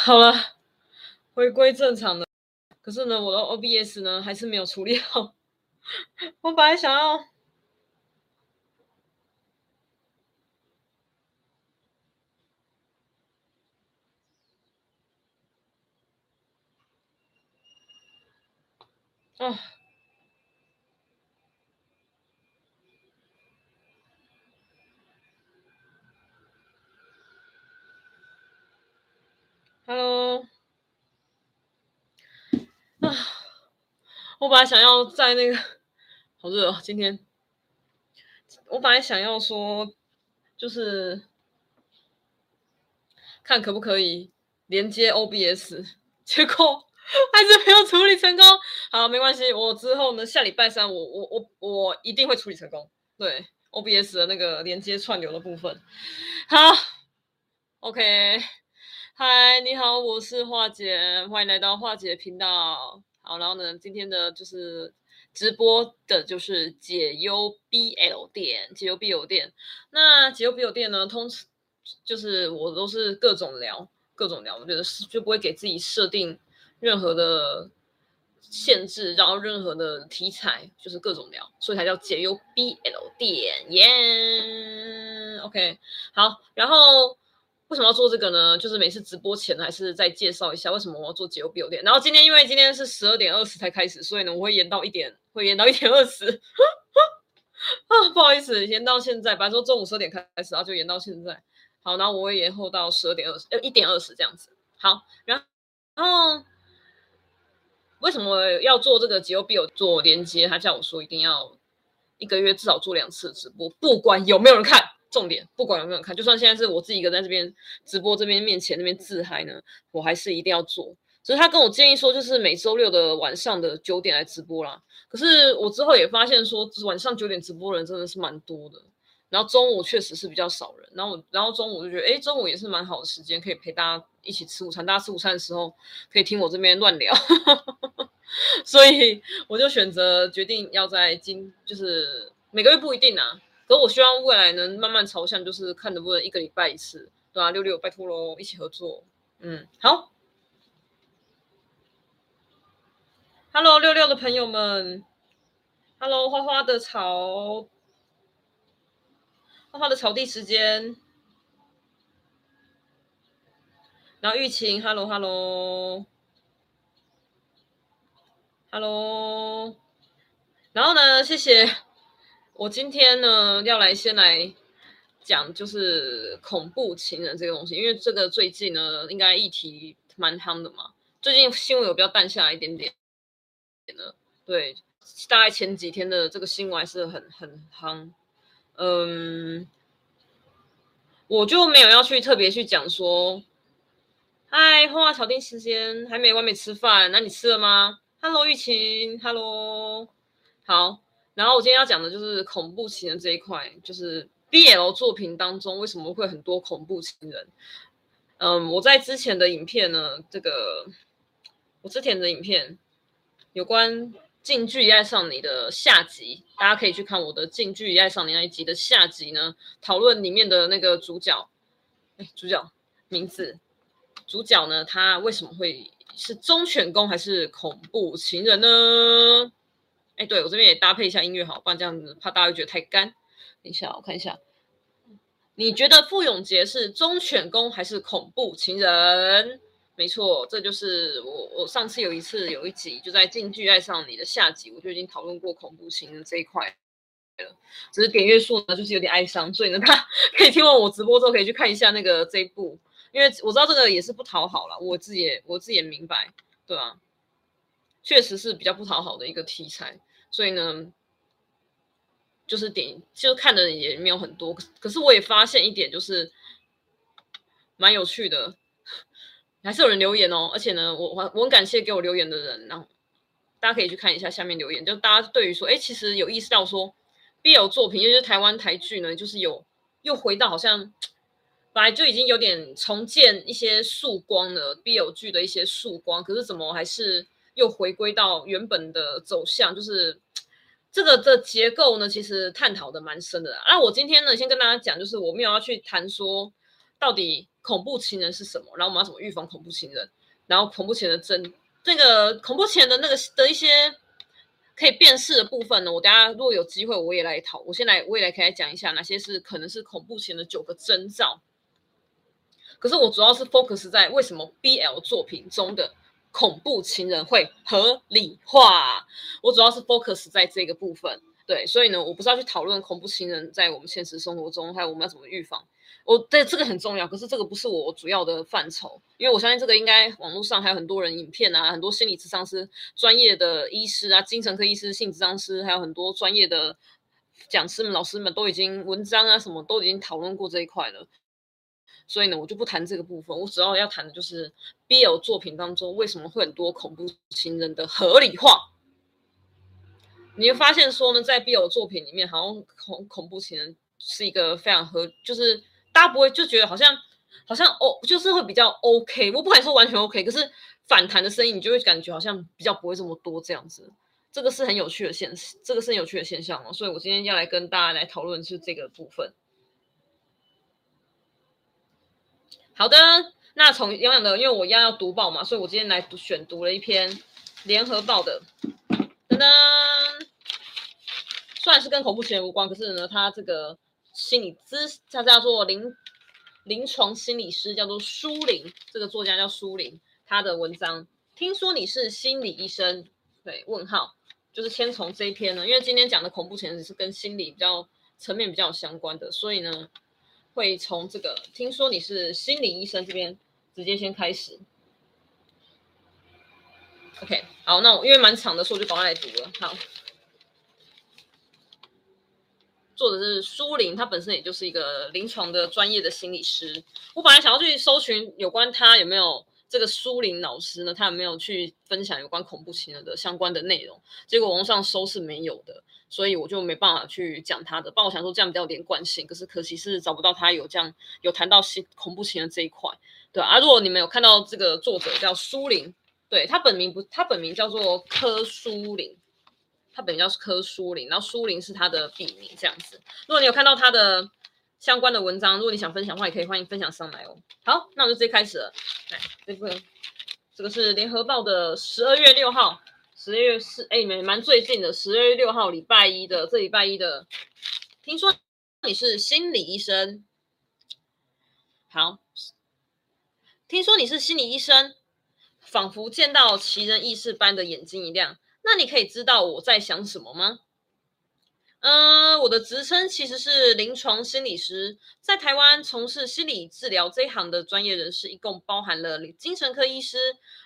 好了，回归正常了。可是呢，我的 OBS 呢还是没有处理好。我本来想要。，Hello，啊，我本来想要在那个，好热哦，今天，我本来想要说，就是看可不可以连接 OBS，结果。还是没有处理成功，好，没关系，我之后呢，下礼拜三我我我我一定会处理成功。对，OBS 的那个连接串流的部分，好，OK，嗨，你好，我是樺姐，欢迎来到樺姐频道。好，然后呢，今天的就是直播的就是解忧 BL 店，解忧 BL 店。那解忧 BL 店呢，通常就是我都是各种聊，各种聊，我觉得是就不会给自己设定。任何的限制，然后任何的题材，就是各种聊，所以才叫解忧 BL 店耶。OK，好，然后为什么要做这个呢？就是每次直播前还是再介绍一下为什么我要做解忧 BL 店。然后今天因为今天是十二点二十才开始，所以呢我会延到一点，会延到一点二十。啊，不好意思，延到现在，本来说中午十二点开始，然后就延到现在。好，然后我会延后到十二点二十，呃，一点二十这样子。好，然后，为什么要做这个解忧 BL 做连接？他叫我说一定要一个月至少做两次直播，不管有没有人看，重点不管有没有看，就算现在是我自己一个在这边直播这边面前那边自嗨呢，我还是一定要做。所以他跟我建议说，就是每周六的晚上的九点来直播啦。可是我之后也发现说，晚上九点直播的人真的是蛮多的。然后中午确实是比较少人，然后，然后中午就觉得，哎，中午也是蛮好的时间，可以陪大家一起吃午餐。大家吃午餐的时候，可以听我这边乱聊，所以我就选择决定要在今，就是每个月不一定啊，可是我希望未来能慢慢朝向，就是看能不能一个礼拜一次，对啊，六六拜托喽，一起合作，嗯，好，Hello 六六的朋友们，Hello 花花的草。花花的草地时间，然后玉琴，hello hello hello，然后呢，谢谢。我今天呢要来先来讲，就是恐怖情人这个东西，因为这个最近呢应该议题蛮夯的嘛。最近新闻有比较淡下来一点点，对，大概前几天的这个新闻还是很很夯。嗯，我就没有要去特别去讲说，嗨，花花草定时间还没完美吃饭，那你吃了吗？Hello，玉琴，Hello，好。然后我今天要讲的就是恐怖情人这一块，就是 BL 作品当中为什么会很多恐怖情人？嗯，我在之前的影片呢，这个我之前的影片有关。近距离爱上你的下集，大家可以去看我的近距离爱上你那一集的下集呢，讨论里面的那个主角，哎，主角名字，主角呢，他为什么会是忠犬攻还是恐怖情人呢？哎，对，我这边也搭配一下音乐，好，不然这样子怕大家会觉得太干。等一下，我看一下，你觉得傅永杰是忠犬攻还是恐怖情人？没错，这就是我。我上次有一次有一集就在《近距爱上你》的下集，我就已经讨论过恐怖情人这一块了。只是点阅数呢，就是有点哀伤，所以呢，他 可以听完我直播之后，可以去看一下那个这一部，因为我知道这个也是不讨好了。我自己也我自己也明白，对啊，确实是比较不讨好的一个题材。所以呢，就是点就看的人也没有很多。可是我也发现一点，就是蛮有趣的。还是有人留言哦，而且呢，我我很感谢给我留言的人，然后大家可以去看一下下面留言，就大家对于说，哎，其实有意识到说，BL 作品，尤其是台湾台剧呢，就是有又回到好像本来就已经有点重建一些曙光了，BL 剧的一些曙光，可是怎么还是又回归到原本的走向？就是这个的结构呢，其实探讨的蛮深的。那我今天呢，先跟大家讲，就是我没有要去谈说。到底恐怖情人是什么，然后我们要怎么预防恐怖情人，然后恐怖情人的真这个恐怖情人的那个的一些可以辨识的部分呢，我等下如果有机会我也来讨，我先来我也来给大家讲一下哪些是可能是恐怖情人的九个征兆。可是我主要是 focus 在为什么 BL 作品中的恐怖情人会合理化，我主要是 focus 在这个部分。对，所以呢，我不是要去讨论恐怖情人在我们现实生活中，还有我们要怎么预防。我对这个很重要，可是这个不是我主要的范畴，因为我相信这个应该网络上还有很多人影片啊，很多心理咨商师、专业的医师啊、精神科医师、性咨商师，还有很多专业的讲师们、老师们都已经文章啊什么都已经讨论过这一块了。所以呢，我就不谈这个部分。我主要要谈的就是 BL 作品当中为什么会很多恐怖情人的合理化。你会发现说呢，在 BL 作品里面，好像恐恐怖情人是一个非常合，就是大家不会就觉得好像好像哦，就是会比较 OK。我不敢说完全 OK，可是反弹的声音你就会感觉好像比较不会这么多这样子。这个是很有趣的现，这个是很有趣的现象哦。所以我今天要来跟大家来讨论是这个部分。好的，那从一样的，因为我一样要读报嘛，所以我今天来读选读了一篇联合报的，噔噔，虽然是跟恐怖情人无关，可是呢，他这个心理咨，他叫做临临床心理师，叫做书林，这个作家叫书林，他的文章，听说你是心理医生，对，问号，就是先从这一篇呢，因为今天讲的恐怖情人是跟心理比较层面比较相关的，所以呢。会从这个听说你是心理医生这边直接先开始。OK，好，那我因为蛮长的，所以我就赶快来读了。好，作者是苏林，他本身也就是一个临床的专业的心理师。我本来想要去搜寻有关他有没有这个苏林老师呢，他有没有去分享有关恐怖情人的相关的内容，结果网上搜是没有的。所以我就没办法去讲他的，不然我想说这样比较连贯性，可是可惜是找不到他有这样有谈到恐恐怖情人这一块，对啊。如果你们有看到这个作者叫苏林，对，他本名不，他本名叫做柯苏林，他本名叫柯苏林，然后苏林是他的笔名这样子。如果你有看到他的相关的文章，如果你想分享的话，也可以欢迎分享上来哦。好，那我就直接开始了。来，这个这个是联合报的十二月六号。十月四，哎，蛮蛮最近的，十二月六号礼拜一的，这礼拜一的。听说你是心理医生，好，听说你是心理医生，仿佛见到奇人异事般的眼睛一亮。那你可以知道我在想什么吗？嗯、我的职称其实是临床心理师，在台湾从事心理治疗这一行的专业人士，一共包含了精神科医师、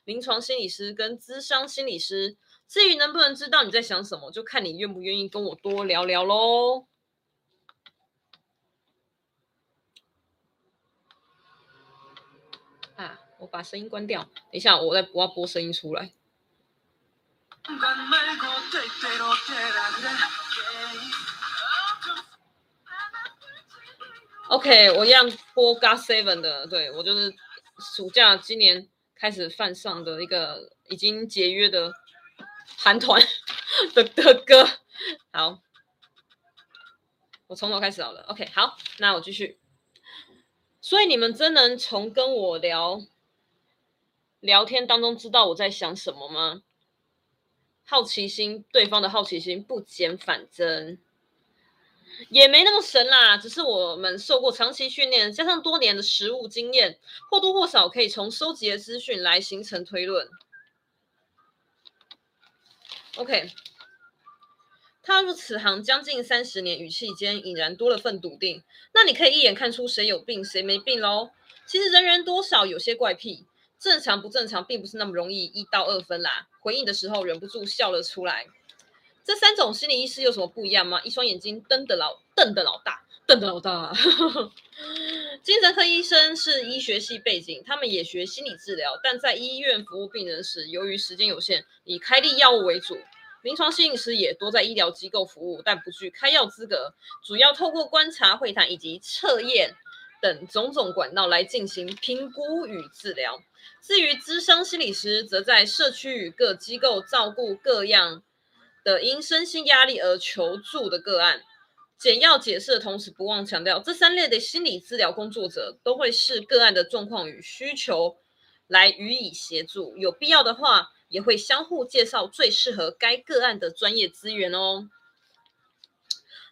临床心理师跟咨商心理师。至于能不能知道你在想什么，就看你愿不愿意跟我多聊聊喽。啊，我把声音关掉，等一下我再我要播声音出来。OK，我一样播 GOT7 的，对，我就是暑假今年开始犯上的一个已经解约的韩团 的的歌。好，我从头开始好了。OK，好，那我继续。所以你们真能从跟我聊聊天当中知道我在想什么吗？好奇心，对方的好奇心不减反增，也没那么神啦。只是我们受过长期训练，加上多年的实务经验，或多或少可以从收集的资讯来形成推论。OK，踏入此行将近三十年，语气间已然多了份笃定。那你可以一眼看出谁有病，谁没病喽。其实人人多少有些怪癖。正常不正常，并不是那么容易一到二分啦。回应的时候忍不住笑了出来。这三种心理医师有什么不一样吗？一双眼睛瞪得老瞪得老大，瞪得老大。精神科医生是医学系背景，他们也学心理治疗，但在医院服务病人时，由于时间有限，以开立药物为主。临床心理师也多在医疗机构服务，但不具开药资格，主要透过观察、会谈以及测验等种种管道来进行评估与治疗。至于咨商心理师，则在社区与各机构照顾各样的因身心压力而求助的个案，简要解释的同时，不忘强调，这三类的心理治疗工作者都会视个案的状况与需求来予以协助，有必要的话，也会相互介绍最适合该个案的专业资源哦。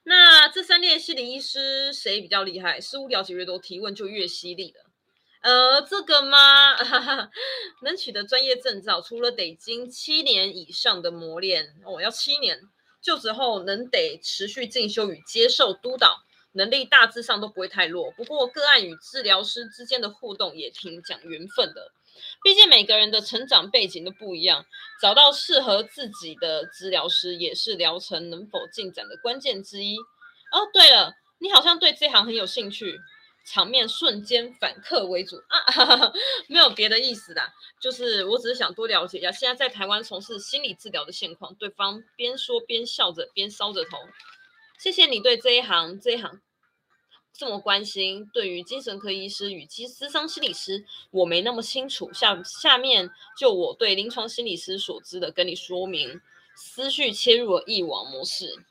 那这三类心理医师谁比较厉害？事物了解越多，提问就越犀利了。呃，这个吗？能取得专业证照，除了得经七年以上的磨练，哦，要七年。就职后能得持续进修与接受督导，能力大致上都不会太弱。不过个案与治疗师之间的互动也挺讲缘分的，毕竟每个人的成长背景都不一样，找到适合自己的治疗师也是疗程能否进展的关键之一。哦，对了，你好像对这行很有兴趣。场面瞬间反客为主啊哈哈，没有别的意思的，就是我只是想多了解一下现在在台湾从事心理治疗的现况。对方边说边笑着，边搔着头。谢谢你对这一行这一行这么关心。对于精神科医师与其私商心理师，我没那么清楚。下下面就我对临床心理师所知的跟你说明，思绪切入了一网模式。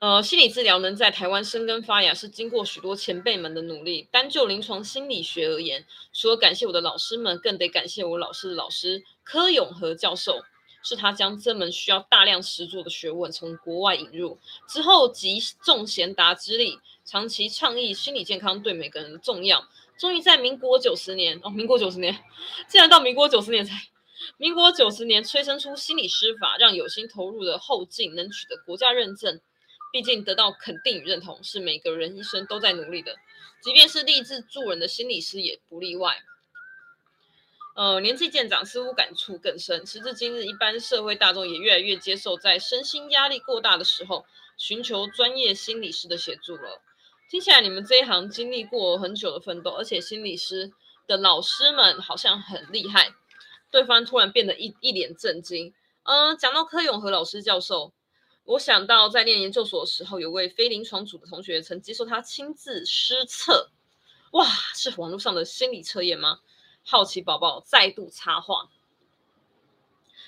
呃，心理治疗能在台湾生根发芽，是经过许多前辈们的努力。单就临床心理学而言，除了感谢我的老师们，更得感谢我老师的老师柯永和教授，是他将这门需要大量实作的学问从国外引入之后，集众贤达之力，长期倡议心理健康对每个人的重要。终于在民国九十年，哦，民国九十年，竟然到民国九十年才，民国九十年催生出心理师法，让有心投入的后进能取得国家认证。毕竟得到肯定与认同是每个人一生都在努力的，即便是立志助人的心理师也不例外。呃，年纪渐长，似乎感触更深。时至今日，一般社会大众也越来越接受，在身心压力过大的时候，寻求专业心理师的协助了。听起来你们这一行经历过很久的奋斗，而且心理师的老师们好像很厉害。对方突然变得一一脸震惊。嗯、呃，讲到柯永和老师教授。我想到在念研究所的时候，有位非临床组的同学曾接受他亲自施测，哇，是网络上的心理测验吗？好奇宝宝再度插话，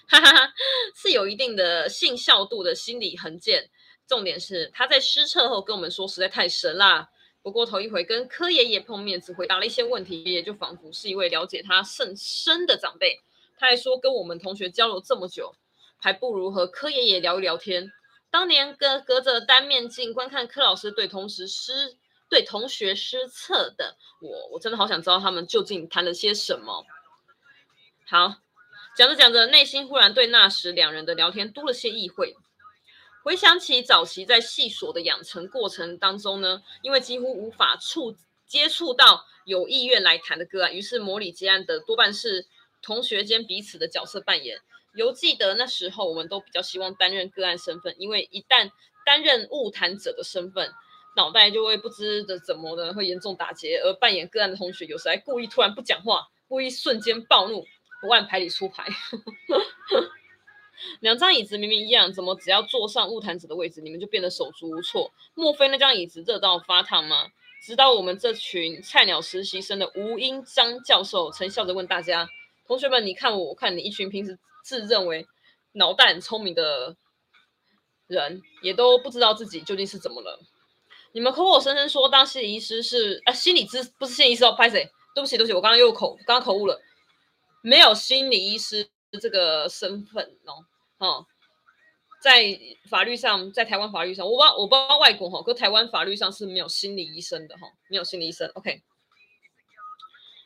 哈哈哈，是有一定的信效度的心理衡鉴。重点是他在施测后跟我们说，实在太神啦。不过头一回跟柯爷爷碰面，只回答了一些问题，也就仿佛是一位了解他甚深的长辈。他还说，跟我们同学交流这么久，还不如和柯爷爷聊一聊天。当年隔隔着单面镜观看柯老师对同时施对同学施测的我，我真的好想知道他们究竟谈了些什么。好，讲着讲着，内心忽然对那时两人的聊天多了些意会。回想起早期在系所的养成过程当中呢，因为几乎无法触接触到有意愿来谈的个案，于是模拟结案的多半是同学间彼此的角色扮演。犹记得那时候，我们都比较希望担任个案身份，因为一旦担任晤谈者的身份，脑袋就会不知的怎么的会严重打结。而扮演个案的同学，有时还故意突然不讲话，故意瞬间暴怒，不按牌理出牌。两张椅子明明一样，怎么只要坐上晤谈者的位置，你们就变得手足无措？莫非那张椅子热到发烫吗？直到我们这群菜鸟实习生的吴英章教授曾笑着问大家：“同学们，你看我，我看你，一群平时。”自认为脑袋很聪明的人，也都不知道自己究竟是怎么了。你们口口声声说当心理医师是啊，心理咨不是心理医师哦，拍谁？对不起，对不起，我刚刚又口刚刚口误了，没有心理医师这个身份哦。哦，在法律上，在台湾法律上，我不我不知道外国哈，可台湾法律上是没有心理医生的哈，没有心理医生。OK，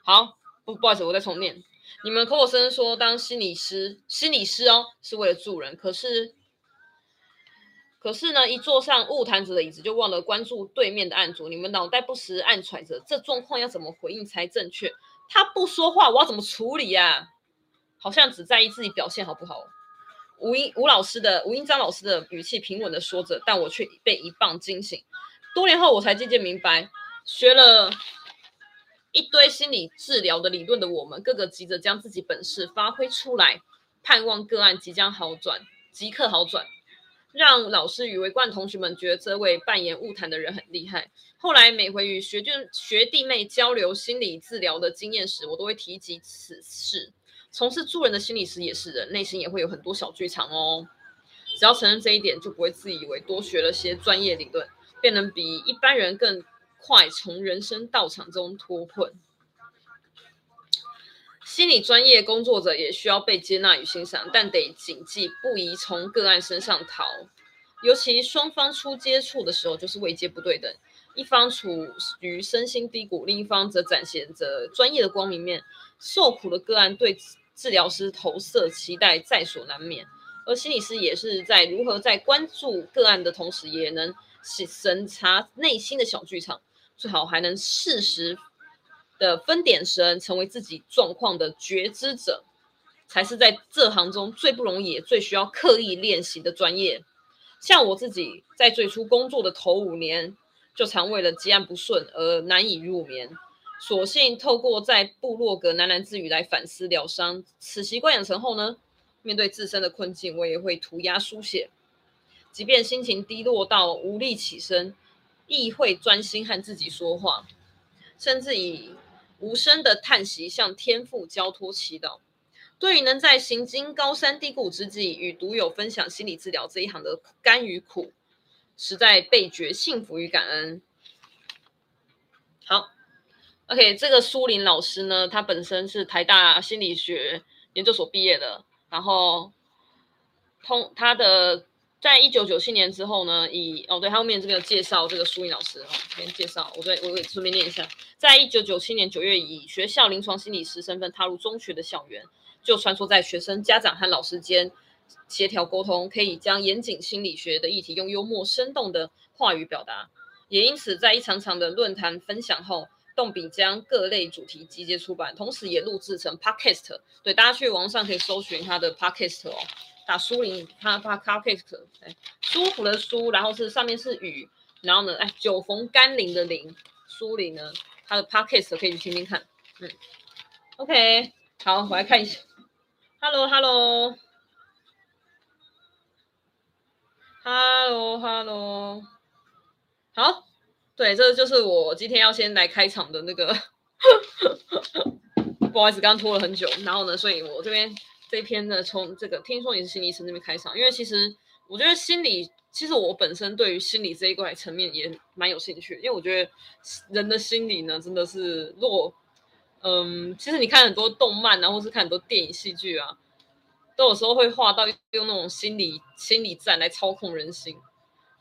好，不不好意思，我再重念。你们口口声声说当心理师，心理师哦，是为了助人。可是，可是呢，一坐上晤谈子的椅子，就忘了关注对面的案主。你们脑袋不时暗揣着，这状况要怎么回应才正确？他不说话，我要怎么处理呀？好像只在意自己表现好不好？吴英吴老师的吴英章老师的语气平稳的说着，但我却被一棒惊醒。多年后，我才渐渐明白，学了。一堆心理治疗的理论的我们，个个急着将自己本事发挥出来，盼望个案即将好转，即刻好转，让老师与围观同学们觉得这位扮演误谈的人很厉害。后来每回与学弟学弟妹交流心理治疗的经验时，我都会提及此事。从事助人的心理师也是人，内心也会有很多小剧场哦。只要承认这一点，就不会自以为多学了些专业理论，便能比一般人更快从人生道场中脱困。心理专业工作者也需要被接纳与欣赏，但得谨记不宜从个案身上逃。尤其双方初接触的时候，就是位阶不对等，一方处于身心低谷，另一方则展现着专业的光明面。受苦的个案对治疗师投射期待在所难免，而心理师也是在如何在关注个案的同时，也能审查内心的小剧场，最好还能适时的分点神，成为自己状况的觉知者，才是在这行中最不容易最需要刻意练习的专业。像我自己在最初工作的头五年，就常为了积案不顺而难以入眠，索性透过在部落格喃喃自语来反思疗伤。此习惯养成后呢，面对自身的困境，我也会涂鸦书写，即便心情低落到无力起身，亦会专心和自己说话，甚至以无声的叹息向天父交托祈祷。对于能在行经高山低谷之际与独友分享心理治疗这一行的甘与苦，实在倍觉幸福与感恩。好，OK，这个苏林老师呢，他本身是台大心理学研究所毕业的，然后通他的。在一九九七年之后呢，以哦对，他后面这边介绍这个苏颖老师哈，这边介绍，我对我顺便念一下，在一九九七年九月，以学校临床心理师身份踏入中学的校园，就穿梭在学生、家长和老师间协调沟通，可以将严谨心理学的议题用幽默生动的话语表达，也因此在一场场的论坛分享后，动笔将各类主题集结出版，同时也录制成 podcast，对，大家去网上可以搜寻他的 podcast 哦。打苏林，他他 podcast，哎，舒服的舒，然后是上面是雨，然后呢，哎，久逢甘霖的霖，苏林呢，他的 podcast 可以去听听看，嗯，OK，好，我来看一下，Hello，Hello，Hello，Hello，好，对，这就是我今天要先来开场的那个，不好意思，刚拖了很久，然后呢，所以我这边。这篇呢，从这个听说你是心理医生那边开场，因为其实我觉得心理，其实我本身对于心理这一块层面也蛮有兴趣，因为我觉得人的心理呢，真的是弱，嗯，其实你看很多动漫啊，或是看很多电影戏剧啊，都有时候会画到用那种心理心理战来操控人心，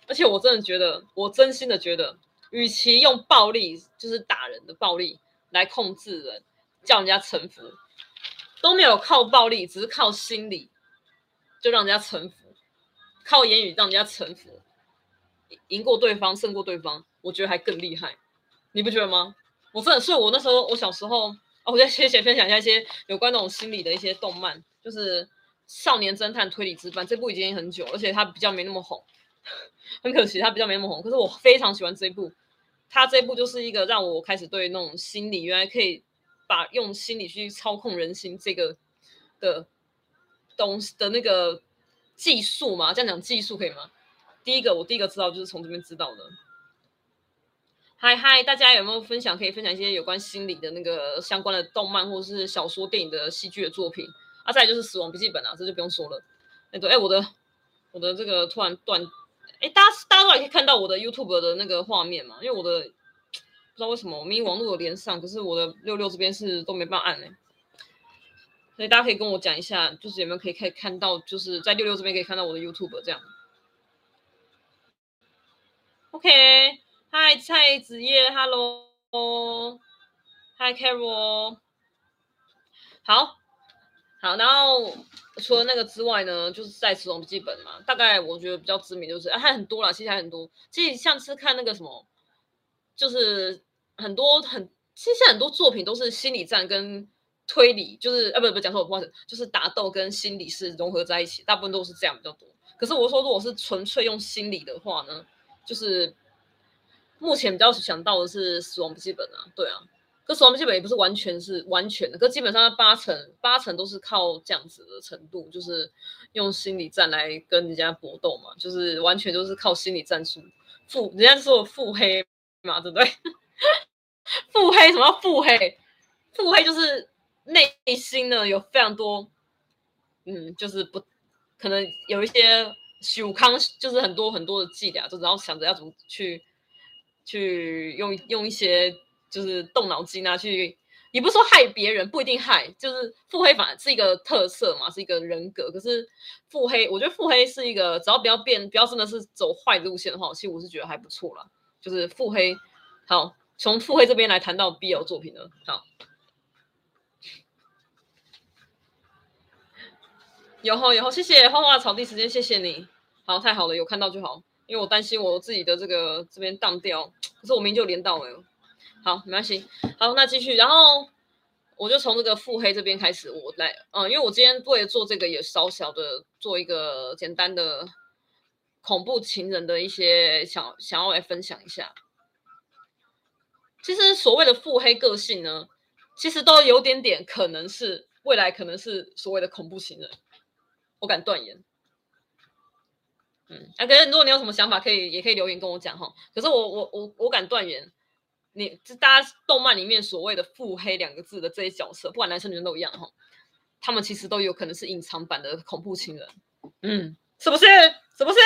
而且我真的觉得，我真心的觉得，与其用暴力，就是打人的暴力来控制人，叫人家臣服。都没有靠暴力，只是靠心理，就让人家臣服；靠言语让人家臣服，赢过对方，胜过对方，我觉得还更厉害，你不觉得吗？我真的，所以我那时候，我小时候，哦，我再先先分享一下一些有关那种心理的一些动漫，就是《少年侦探推理之班》这部已经很久，而且它比较没那么红，很可惜它比较没那么红。可是我非常喜欢这一部，它这一部就是一个让我开始对那种心理原来可以。把用心理去操控人心这个的东西的那个技术嘛，这样讲技术可以吗？第一个我第一个知道就是从这边知道的。嗨嗨，大家有没有分享可以分享一些有关心理的那个相关的动漫或者是小说、电影的戏剧的作品？啊，再来就是《死亡笔记本》啊，这就不用说了。哎，对，哎，我的我的这个突然断，哎，大家大家都还可以看到我的 YouTube 的那个画面嘛，因为我的。不知道为什么我明明网络有连上，可是我的六六这边是都没办法按呢。所以大家可以跟我讲一下，就是有没有可以可以看到，就是在六六这边可以看到我的 YouTube 这样。OK，嗨蔡子叶，Hello，Hi Carol，好，好，然后除了那个之外呢，就是在死亡笔记本嘛，大概我觉得比较知名就是，啊、还很多啦，其实还很多，其实像是看那个什么。就是很多很，其实现在很多作品都是心理战跟推理，就是啊不不讲错，不好意思，就是打斗跟心理是融合在一起，大部分都是这样比较多。可是我说如果是纯粹用心理的话呢，就是目前比较想到的是《死亡笔记本》啊，对啊，可《死亡笔记本》也不是完全是完全的，可基本上八成八成都是靠这样子的程度，就是用心理战来跟人家搏斗嘛，就是完全都是靠心理战术，腹人家说腹黑。嘛，对不对？腹黑，什么腹黑？腹黑就是内心呢有非常多，嗯，就是不可能有一些修康就是很多很多的伎俩，就然后想着要怎么去去用用一些就是动脑筋啊，去也不是说害别人，不一定害，就是腹黑反而是一个特色嘛，是一个人格。可是腹黑，我觉得腹黑是一个，只要不要变，不要真的是走坏路线的话，其实我是觉得还不错啦。就是腹黑，好，从腹黑这边来谈到 BL 作品呢，好。有吼有吼，谢谢花花草地时间，谢谢你，好，太好了，有看到就好，因为我担心我自己的这个这边荡掉，可是我明明就连到了，好，没关系，好，那继续，然后我就从这个腹黑这边开始，我来，嗯，因为我今天为了做这个也稍小的做一个简单的恐怖情人的一些想想要来分享一下，其实所谓的腹黑个性呢，其实都有点点可能是未来可能是所谓的恐怖情人。我敢断言，嗯，啊，可是如果你有什么想法，可以也可以留言跟我讲哈。可是我我我我敢断言，你这大家动漫里面所谓的腹黑两个字的这些角色，不管男生女生都一样哈，他们其实都有可能是隐藏版的恐怖情人，嗯，是不是？是不是？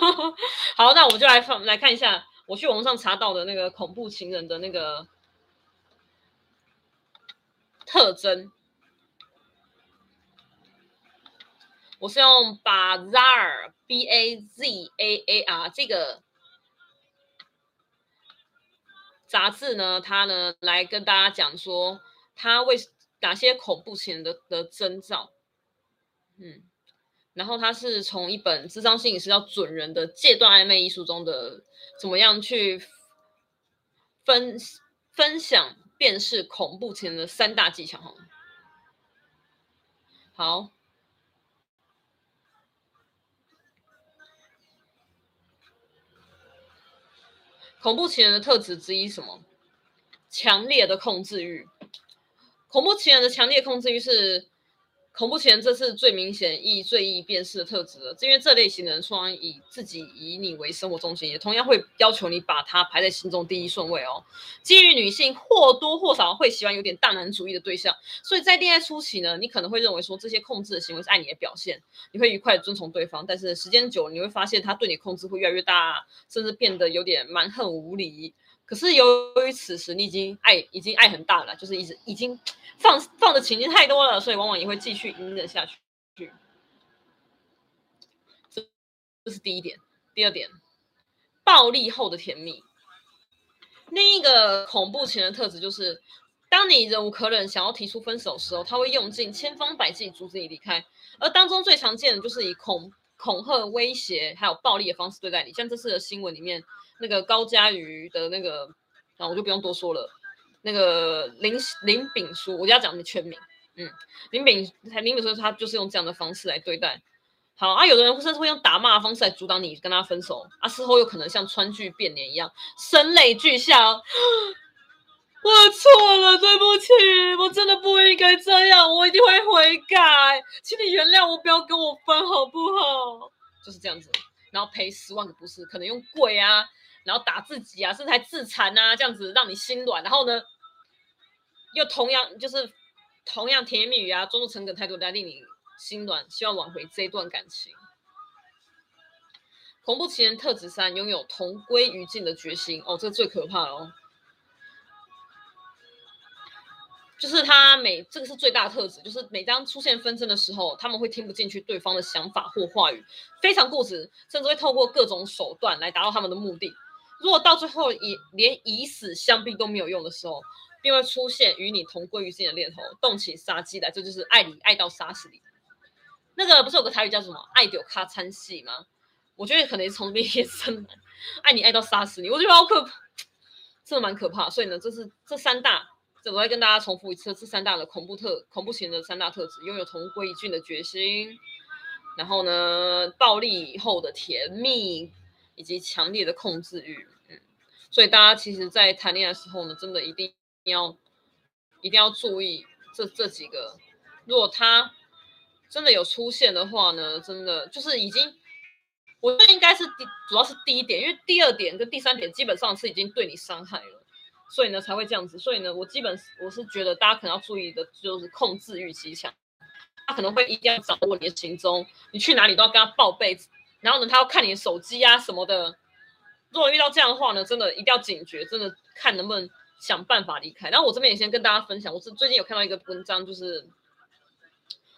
好，那我们就来放来看一下，我去网上查到的那个恐怖情人的那个特征。我是用 Bazaar B A Z A A R 这个杂志呢，它呢来跟大家讲说，它为哪些恐怖情人的的征兆，嗯，然后它是从一本智商心理师叫准人的戒断暧昧艺术中的怎么样去分分享辨识恐怖情人的三大技巧哈，好。恐怖情人的特质之一什么？强烈的控制欲。恐怖情人的强烈控制欲是恐怖情人这次最明显、易最易辨识的特质了。因为这类型的人，虽然以自己以你为生活中心，也同样会要求你把他排在心中第一顺位哦。基于女性或多或少会喜欢有点大男主义的对象，所以在恋爱初期呢，你可能会认为说这些控制的行为是爱你的表现，你会愉快的遵从对方。但是时间久了，你会发现他对你控制会越来越大，甚至变得有点蛮横无理。可是由于此时你已经爱已经爱很大了，就是一直已经放放的情绪太多了，所以往往也会继续隐忍下去。这这是第一点。第二点，暴力后的甜蜜。另一个恐怖情人特质就是，当你忍无可忍想要提出分手的时候，他会用尽千方百计阻止你离开。而当中最常见的就是以恐恐吓、威胁还有暴力的方式对待你，像这次的新闻里面。那个高嘉瑜的那个，啊，我就不用多说了。那个林林炳书，我就要讲你全名。嗯，林炳林炳书，他就是用这样的方式来对待。好啊，有的人甚至会用打骂的方式来阻挡你跟他分手啊，事后有可能像川剧变脸一样，声泪俱下。我错了，对不起，我真的不应该这样，我一定会悔改，请你原谅我，不要跟我分好不好？就是这样子，然后赔十万个不是，可能用跪啊。然后打自己啊，甚至还自残啊，这样子让你心软。然后呢，又同样就是同样甜言蜜语啊，装作诚恳态度来令你心软，希望挽回这一段感情。恐怖情人特质三：拥有同归于尽的决心。哦，这最可怕哦。就是他每这个是最大的特质，就是每当出现纷争的时候，他们会听不进去对方的想法或话语，非常固执，甚至会透过各种手段来达到他们的目的。如果到最后以连以死相逼都没有用的时候，便会出现与你同归于尽的念头，动起杀机来，这就是爱你爱到杀死你。那个不是有个台语叫什么“爱到卡惨死”吗？我觉得可能从这边衍生来，爱你爱到杀死你，我觉得好可怕，真的蛮可怕。所以呢，这是这三大，我再跟大家重复一次，这三大的恐怖特恐怖型的三大特质：拥有同归于尽的决心，然后呢，暴力后的甜蜜。以及强烈的控制欲，嗯，所以大家其实，在谈恋爱的时候呢，真的一定要一定要注意这这几个。如果他真的有出现的话呢，真的就是已经，我觉得应该是第主要是第一点，因为第二点跟第三点基本上是已经对你伤害了，所以呢才会这样子。所以呢，我基本我是觉得大家可能要注意的就是控制欲极强，他可能会一定要掌握你的行踪，你去哪里都要跟他报备。然后呢，他要看你的手机啊什么的。如果遇到这样的话呢，真的一定要警觉，真的看能不能想办法离开。然后我这边也先跟大家分享，我是最近有看到一个文章，就是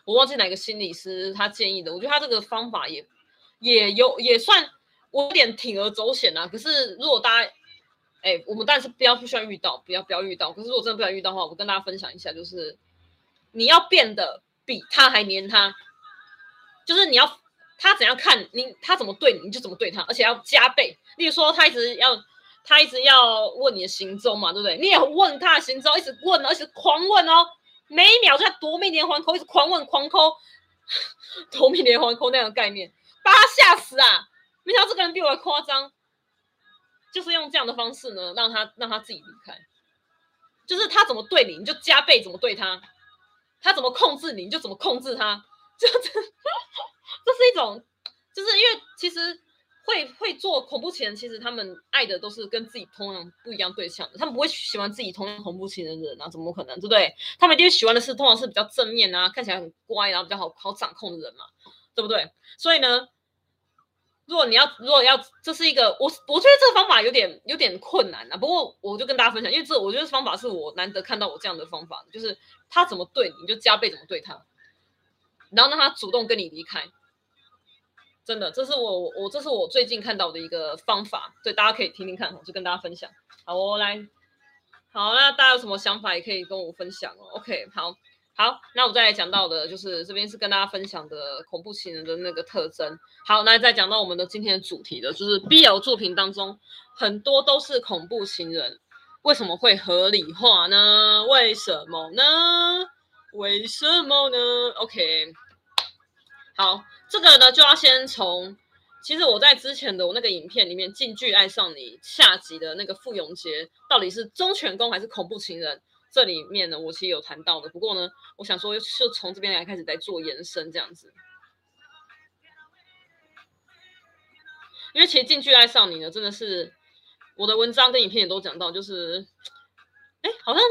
我忘记哪个心理师他建议的，我觉得他这个方法也也有也算我有点铤而走险啊。可是如果大家哎，我们当然是不要不需要遇到，不要不要遇到。可是如果真的不想遇到的话，我跟大家分享一下，就是你要变得比他还黏他，就是你要。他怎样看你，他怎么对你，你就怎么对他，而且要加倍。例如说，他一直要，他一直要问你的行踪嘛，对不对？你也问他行踪，一直问，而且狂问哦，每一秒就在夺命连环扣，一直狂问狂扣，夺命连环扣那样的概念，把他吓死啊！没想到这个人比我还夸张，就是用这样的方式呢，让他让他自己离开。就是他怎么对你，你就加倍怎么对他；他怎么控制你，你就怎么控制他。就这。这是一种，就是因为其实会会做恐怖情人，其实他们爱的都是跟自己同样不一样对象的，他们不会喜欢自己同样恐怖情人的人啊，怎么可能，对不对？他们一定喜欢的是通常是比较正面啊，看起来很乖，然后比较好好掌控的人嘛，对不对？所以呢，如果你要如果要，这是一个我我觉得这个方法有点有点困难啊。不过我就跟大家分享，因为这我觉得方法是我难得看到我这样的方法，就是他怎么对你，你就加倍怎么对他，然后让他主动跟你离开。真的，这是我我这是我最近看到的一个方法，对，大家可以听听看，我就跟大家分享。好，我来，好，那大家有什么想法也可以跟我分享哦。OK，好，好，那我再来讲到的就是这边是跟大家分享的恐怖情人的那个特征。好，那再讲到我们的今天的主题的，就是 BL 作品当中很多都是恐怖情人，为什么会合理化呢？为什么呢？为什么呢？OK。好，这个呢就要先从，其实我在之前的我那个影片里面，《近距爱上你》下集的那个傅永杰到底是忠犬公还是恐怖情人？这里面呢，我其实有谈到的。不过呢，我想说，就从这边来开始来做延伸，这样子。因为其实《近距爱上你》呢，真的是我的文章跟影片也都讲到，就是，哎，好像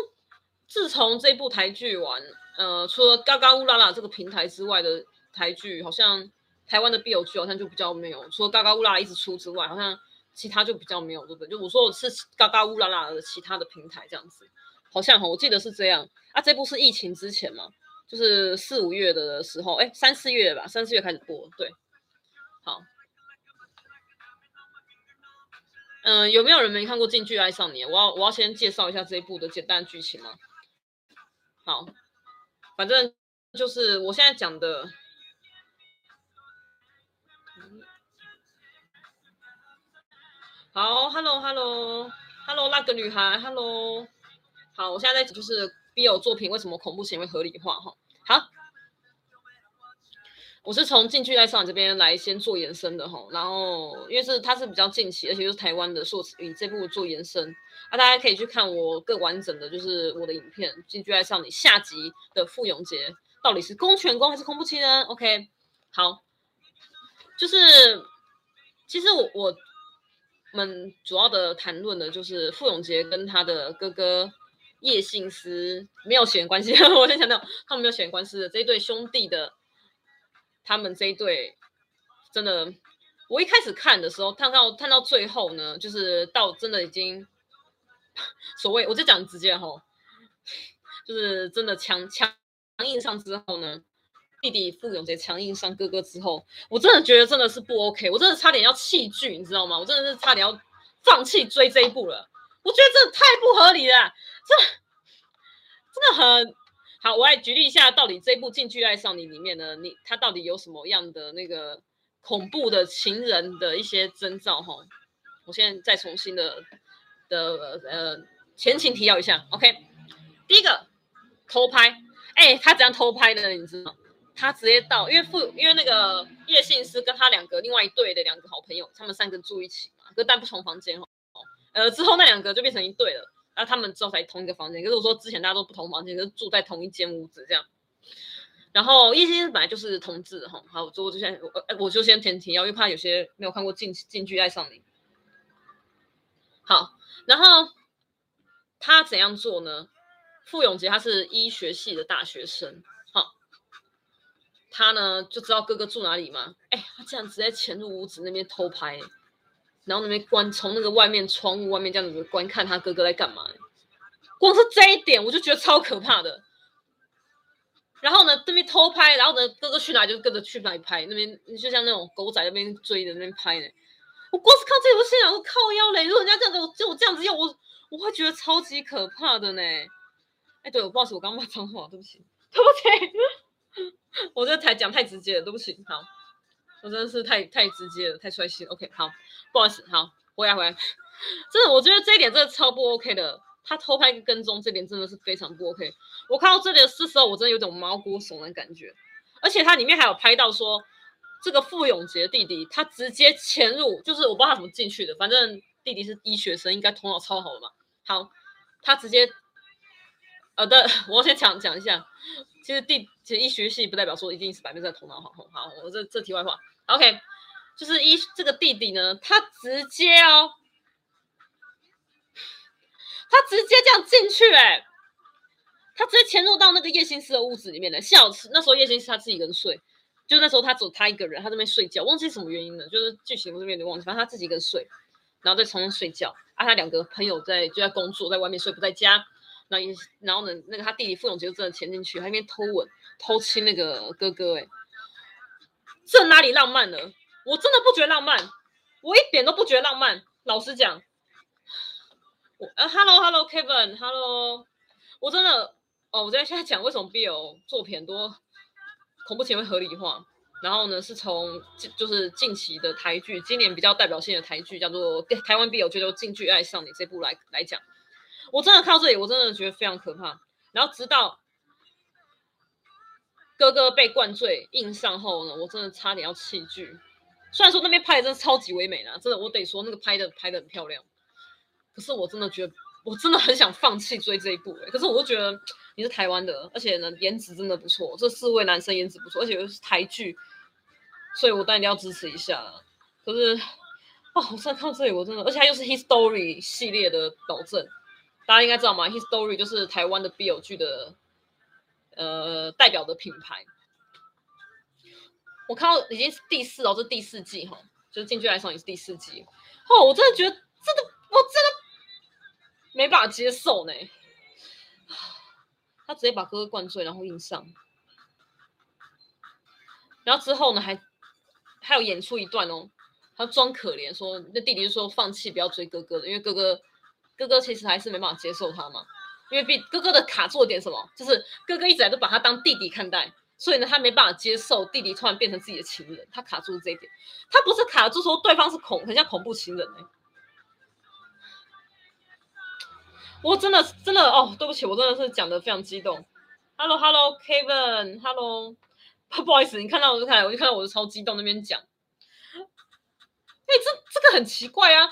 自从这部台剧完，呃，除了嘎嘎乌拉拉这个平台之外的。台剧好像台湾的 BL 剧好像就比较没有，除了嘎嘎乌拉一直出之外，好像其他就比较没有，对不对？就我说我是嘎嘎乌拉拉的其他的平台这样子，好像哈，我记得是这样啊。这部是疫情之前嘛，就是四五月的时候，哎，三四月吧，三四月开始播，对。好，嗯、有没有人没看过《近距爱上你》？我要我要先介绍一下这一部的简单剧情吗？好，反正就是我现在讲的。好，Hello，Hello，Hello，那个女孩，Hello，好，我现在在就是 BL 作品为什么恐怖行为合理化哈。好，我是从近距爱上这边来先做延伸的哈，然后因为是它是比较近期，而且又是台湾的，所以以这部做延伸啊，大家可以去看我更完整的就是我的影片《近距爱上你》下集的傅永杰到底是公权公还是恐怖情人？OK，好，就是其实我我。们主要的谈论的就是傅永杰跟他的哥哥叶信思没有血缘关系。我先强调，他们没有血缘关系的这一对兄弟的，他们这一对真的，我一开始看的时候，看到看到最后呢，就是到真的已经 所谓，我就讲直接哈，就是真的强强硬上之后呢。弟弟傅永杰强硬上哥哥之后，我真的觉得真的是不 OK，我真的差点要弃剧，你知道吗？我真的是差点要放弃追这一部了。我觉得这太不合理了，这真的很好。我来举例一下，到底这部《近距爱上你》里面呢，你他到底有什么样的那个恐怖的情人的一些征兆？哈，我现在再重新的的呃前情提要一下。OK，第一个偷拍，哎，他怎样偷拍的？你知道？他直接到，因为傅，因为那个叶信思跟他两个另外一对的两个好朋友，他们三个住一起嘛，可但不同房间哦。呃，之后那两个就变成一对了，然后他们之后才同一个房间。可是我说之前大家都不同房间，就是住在同一间屋子这样。然后叶信思本来就是同志哈，好，我就先我我就先填提要，因为怕有些没有看过近《近距爱上你》。好，然后他怎样做呢？傅永杰他是医学系的大学生。他呢就知道哥哥住哪里嘛，哎，他这样直接潜入屋子那边偷拍，然后那边观从那个外面窗户外面这样子观看他哥哥在干嘛。光是这一点我就觉得超可怕的。然后呢，这边偷拍，然后呢，哥哥去哪就跟着去哪里拍，那边就像那种狗仔那边追着那边拍呢。我光是靠这部戏，然后靠腰嘞，如果人家这样子就我这样子要我，我会觉得超级可怕的呢。哎，对，我不好意思，我刚刚骂脏话，对不起，对不起，我这台讲太直接了，对不起，好，我真的是太太直接了，太帅气。OK，好，不好意思，好，回来回来，真的，我觉得这一点真的超不 OK 的，他偷拍跟踪这点真的是非常不 OK。我看到这里的时候，我真的有种毛骨悚然的感觉，而且它里面还有拍到说。这个傅永杰弟弟，他直接潜入，就是我不知道他怎么进去的，反正弟弟是医学生，应该头脑超好的嘛。好，他直接，呃，对，我先讲讲一下，其实弟其实医学系不代表说一定是百分之百头脑好。好，我这这题外话，OK，就是医这个弟弟呢，他直接哦，他直接这样进去，哎，他直接潜入到那个叶心思的屋子里面来。幸好那时候叶心思他自己一个人睡。就那时候，他只有他一个人，他在那边睡觉，忘记什么原因了。就是剧情我这边有点忘记，反正他自己一个人睡，然后在床上睡觉。啊，他两个朋友在就在工作，在外面睡，不在家。那然后呢，那个他弟弟傅永杰就真的潜进去，他一边偷吻、偷亲那个哥哥。哎，这哪里浪漫了？我真的不觉得浪漫，我一点都不觉得浪漫。老实讲，我呃，Hello Hello Kevin，Hello，我真的哦，我在现在讲为什么 BL 作品多。恐怖情会合理化，然后呢，是从就是近期的台剧，今年比较代表性的台剧叫做台湾 BL 就叫《近距爱上你》这部来来讲，我真的看到这里，我真的觉得非常可怕。然后直到哥哥被灌醉硬上后呢，我真的差点要弃剧。虽然说那边拍的真的超级唯美啦，真的我得说那个拍的拍的很漂亮，可是我真的觉得我真的很想放弃追这一部诶、可是我就觉得。你是台湾的，而且呢，颜值真的不错。这四位男生颜值不错，而且又是台剧，所以我当然要支持一下。可是，哦，我现在看到这里，我真的，而且它又是 History 系列的导正，大家应该知道吗？History 就是台湾的 BL 剧的呃代表的品牌。我看到已经是第四哦，这第四季哈，就是近距离爱上你是第四季。哦，我真的觉得真的，我真的没办法接受呢。他直接把哥哥灌醉，然后硬上，然后之后呢，还还有演出一段哦，他装可怜，说那弟弟就说放弃不要追哥哥的，因为哥哥哥哥其实还是没办法接受他嘛，因为哥哥的卡住点什么，就是哥哥一直都把他当弟弟看待，所以呢，他没办法接受弟弟突然变成自己的情人，他卡住了这一点，他不是卡住说对方是恐，很像恐怖情人哎。我真的真的哦，对不起，我真的是讲的非常激动。Hello，Hello，Kevin，Hello，不好意思，你看到我就看，我就看到我就超激动那边讲。哎，这这个很奇怪啊，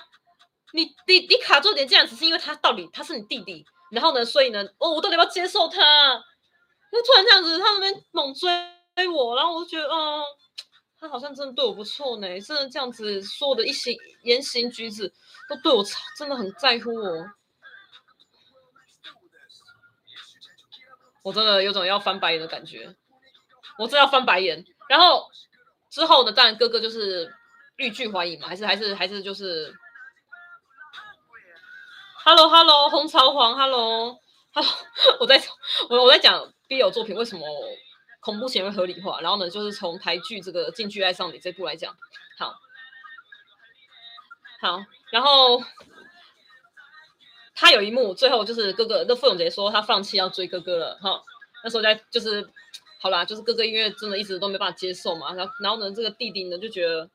你你你卡住点这样，只是因为他到底他是你弟弟，然后呢，所以呢，哦，我到底要不要接受他？那突然这样子，他那边猛追追我，然后我就觉得，哦，他好像真的对我不错呢，真的这样子说的一行言行举止都对我真的很在乎我。我真的有种要翻白眼的感觉，我真的要翻白眼。然后之后呢，当然哥哥就是欲拒还迎嘛，还是还是还是就是，Hello Hello 红潮黄 Hello Hello，我在我我在讲 BL 作品为什么恐怖行为合理化，然后呢，就是从台剧这个《近距爱上你》这部来讲，好，好，然后。他有一幕，最后就是哥哥，那傅永杰说他放弃要追哥哥了，哈，那时候在就是，好啦，就是哥哥因为真的一直都没办法接受嘛，然后然后呢，这个弟弟呢就觉得，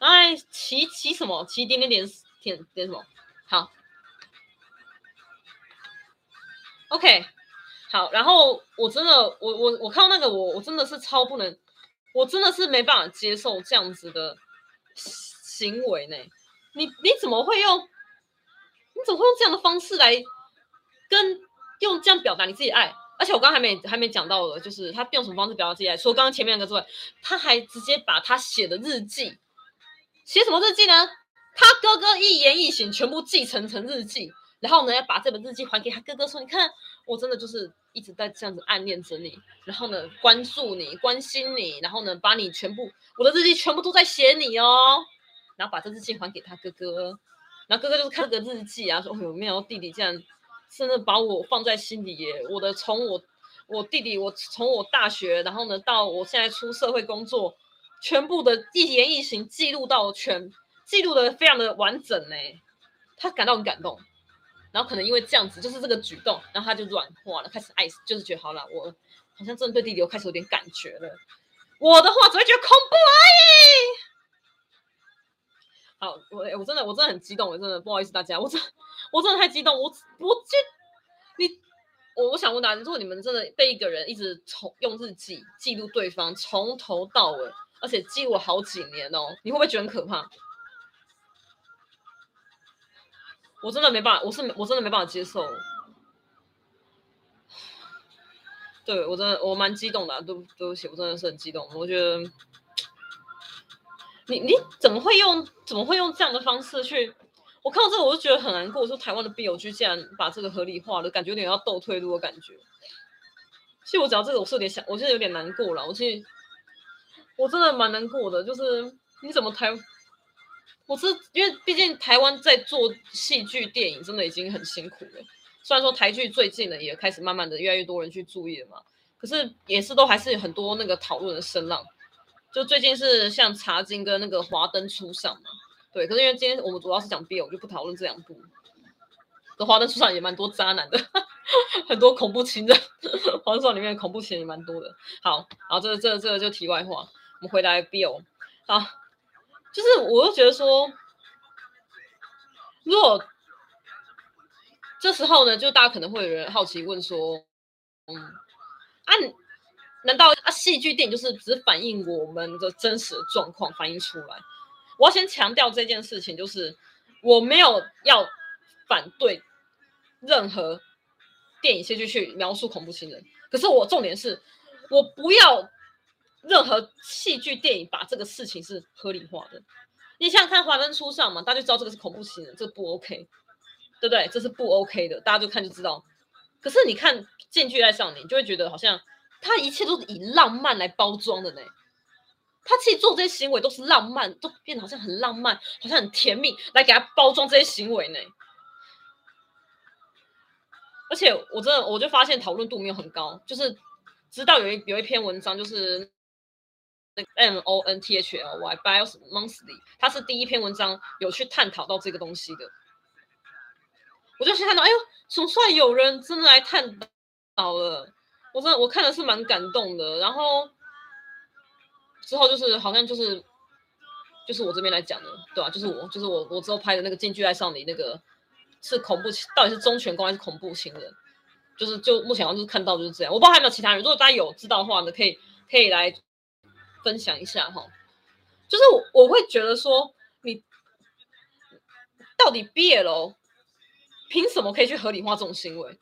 哎，起起什么，起点点点点点什么，好，OK，好，然后我真的，我我我看到那个我我真的是超不能，我真的是没办法接受这样子的行为呢。你你怎么会用？你怎么会用这样的方式来跟用这样表达你自己爱？而且我刚刚还没还没讲到的，就是他用什么方式表达自己爱？除了刚刚前面那个之外，他还直接把他写的日记写什么日记呢？他哥哥一言一行全部继承成日记，然后呢，要把这本日记还给他哥哥说，你看，我真的就是一直在这样子暗恋着你，然后呢，关注你，关心你，然后呢，把你全部我的日记全部都在写你哦，然后把这日记还给他哥哥，然后哥哥就是看这个日记啊，说，哎呦，没有弟弟这样，真的把我放在心里耶，我的从我我弟弟，我从我大学，然后呢，到我现在出社会工作，全部的一言一行记录到全，记录的非常的完整呢，他感到很感动。然后可能因为这样子，就是这个举动，然后他就软化了，开始爱，就是觉得好了，我好像真的对弟弟我开始有点感觉了。我的话只会觉得恐怖而已。好，我我真的我真的很激动，我真的不好意思大家，我真我真的太激动，我我这你我我想问大家，如果你们真的被一个人一直从用日记记录对方从头到尾，而且记录好几年哦，你会不会觉得很可怕？我真的没办法，我是我真的没办法接受。对，我真的我蛮激动的，啊，对对不起，我真的是很激动。我觉得你你怎么会用怎么会用这样的方式去？我看到这个我就觉得很难过。说台湾的 BL 剧竟然把这个合理化了，感觉有点要倒退路的感觉。其实我讲到这个，我是有点想，我现在有点难过了。我其实我真的蛮难过的，就是你怎么台？我是因为毕竟台湾在做戏剧电影真的已经很辛苦了，虽然说台剧最近呢也开始慢慢的越来越多人去注意了嘛，可是也是都还是有很多那个讨论的声浪。就最近是像《茶金》跟那个《华灯初上》嘛，对，可是因为今天我们主要是讲 BL，我就不讨论这两部。可《华灯初上》也蛮多渣男的，很多恐怖情人，《华灯初上》里面恐怖情人也蛮多的。好，然后这个、这个、这个就题外话，我们回来 BL，好。就是，我又觉得说，如果这时候呢，就大家可能会有人好奇问说，嗯，啊，难道啊戏剧电影就是只反映我们的真实状况反映出来？我要先强调这件事情，就是我没有要反对任何电影戏剧去描述恐怖情人，可是我重点是我不要。任何戏剧电影把这个事情是合理化的，你想想看《华灯初上》嘛，大家就知道这个是恐怖情人，这不 OK，对不对？这是不 OK 的，大家就看就知道。可是你看《近距离爱上你》，你就会觉得好像他一切都是以浪漫来包装的呢。他其实做这些行为都是浪漫，都变得好像很浪漫，好像很甜蜜，来给他包装这些行为呢。而且我真的我就发现讨论度没有很高，就是直到有一有一篇文章就是。M O N T H L Y，Bios Monthly，它是第一篇文章有去探讨到这个东西的。我就先看到，哎呦，总算有人真的来探讨了。我真的我看的是蛮感动的。然后之后就是好像就是就是我这边来讲的，对吧、就是我就是我我之后拍的那个《近距爱上你》那个是恐怖，到底是忠犬公还是恐怖情人？就是就目前好像就是看到就是这样。我不知道还有没有其他人，如果大家有知道的话呢，可以可以来。分享一下哈，就是我我会觉得说，你到底 BL 凭什么可以去合理化这种行为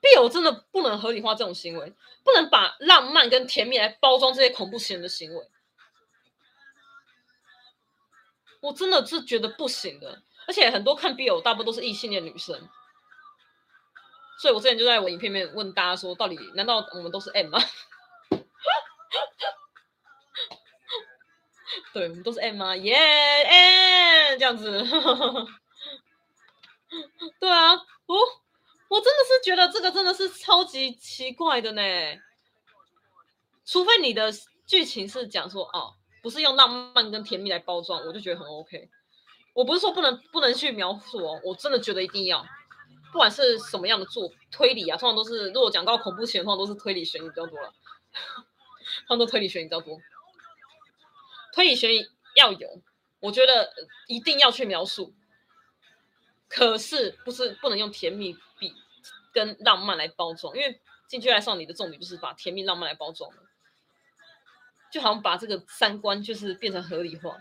？BL 真的不能合理化这种行为，不能把浪漫跟甜蜜来包装这些恐怖情人的行为，我真的是觉得不行的。而且很多看 BL 大部分都是异性恋女生，所以我之前就在我影片里面问大家说，到底难道我们都是 M 吗？对，我们都是 M 啊，耶、yeah, M 这样子，对啊，我我真的是觉得这个真的是超级奇怪的呢，除非你的剧情是讲说哦，不是用浪漫跟甜蜜来包装，我就觉得很 OK。我不是说不能不能去描述哦，我真的觉得一定要，不管是什么样的做推理啊，通常都是如果讲到恐怖情人，通常都是推理悬疑比较多了，通常都推理悬疑比较多。推理悬疑要有，我觉得一定要去描述。可是不是不能用甜蜜比跟浪漫来包装，因为进去爱上你的重点就是把甜蜜浪漫来包装，就好像把这个三观就是变成合理化。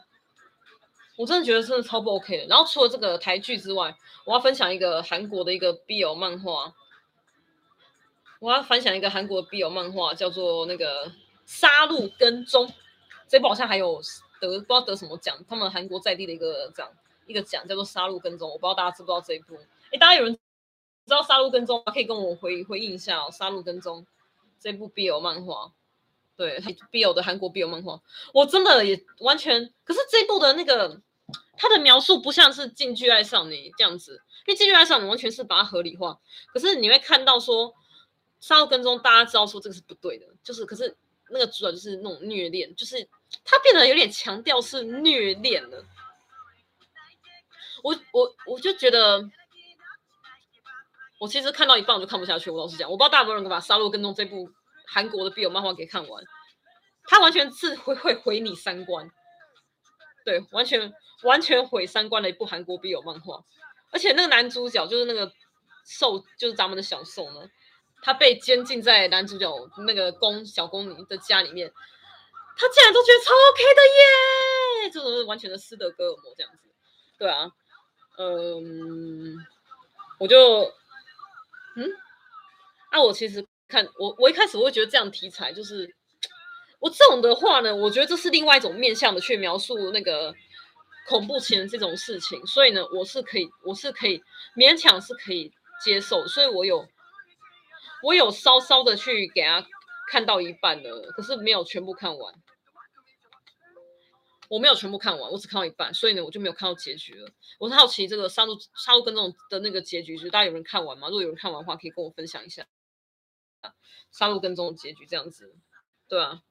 我真的觉得真的超不 OK 的。然后除了这个台剧之外，我要分享一个韩国的一个 BL 漫画。我要分享一个韩国 BL 漫画，叫做那个《杀戮跟踪》。这部好像还有得不知道得什么奖，他们韩国在地的一个奖，一个奖，叫做《杀戮跟踪》，我不知道大家知不知道这一部？哎，大家有人知道《杀戮跟踪》？可以跟我回回应一下哦，《杀戮跟踪》这部 BL 漫画，对，BL 的韩国 BL 漫画，我真的也完全，可是这部的那个他的描述不像是《近距爱上你》这样子，因为《近距爱上你》完全是把它合理化，可是你会看到说《杀戮跟踪》，大家知道说这个是不对的，就是可是那个主角就是那种虐恋，就是他变得有点强调是虐恋了。我我我就觉得，我其实看到一半我就看不下去。我老实讲，我不知道大部分人能把《杀戮跟踪》这部韩国的 BL 漫画给看完，他完全是会会毁你三观，对，完全完全毁三观的一部韩国 BL 漫画。而且那个男主角就是那个受，就是咱们的小受呢，他被监禁在男主角那个宫小宫女的家里面，他竟然都觉得超 OK 的耶，这种是完全的斯德哥尔摩这样子，对啊。嗯，我就，嗯，啊，我其实看我我一开始我会觉得这样题材就是，我这种的话呢，我觉得这是另外一种面向的去描述那个恐怖情人这种事情，所以呢，我是可以我是可以勉强是可以接受，所以我有我有稍稍的去给他看到一半的，可是没有全部看完。我没有全部看完，我只看到一半，所以呢，我就没有看到结局了。我是好奇这个杀戮杀戮跟踪的那个结局，就是大家有人看完吗？如果有人看完的话，可以跟我分享一下杀戮跟踪的结局这样子，对啊，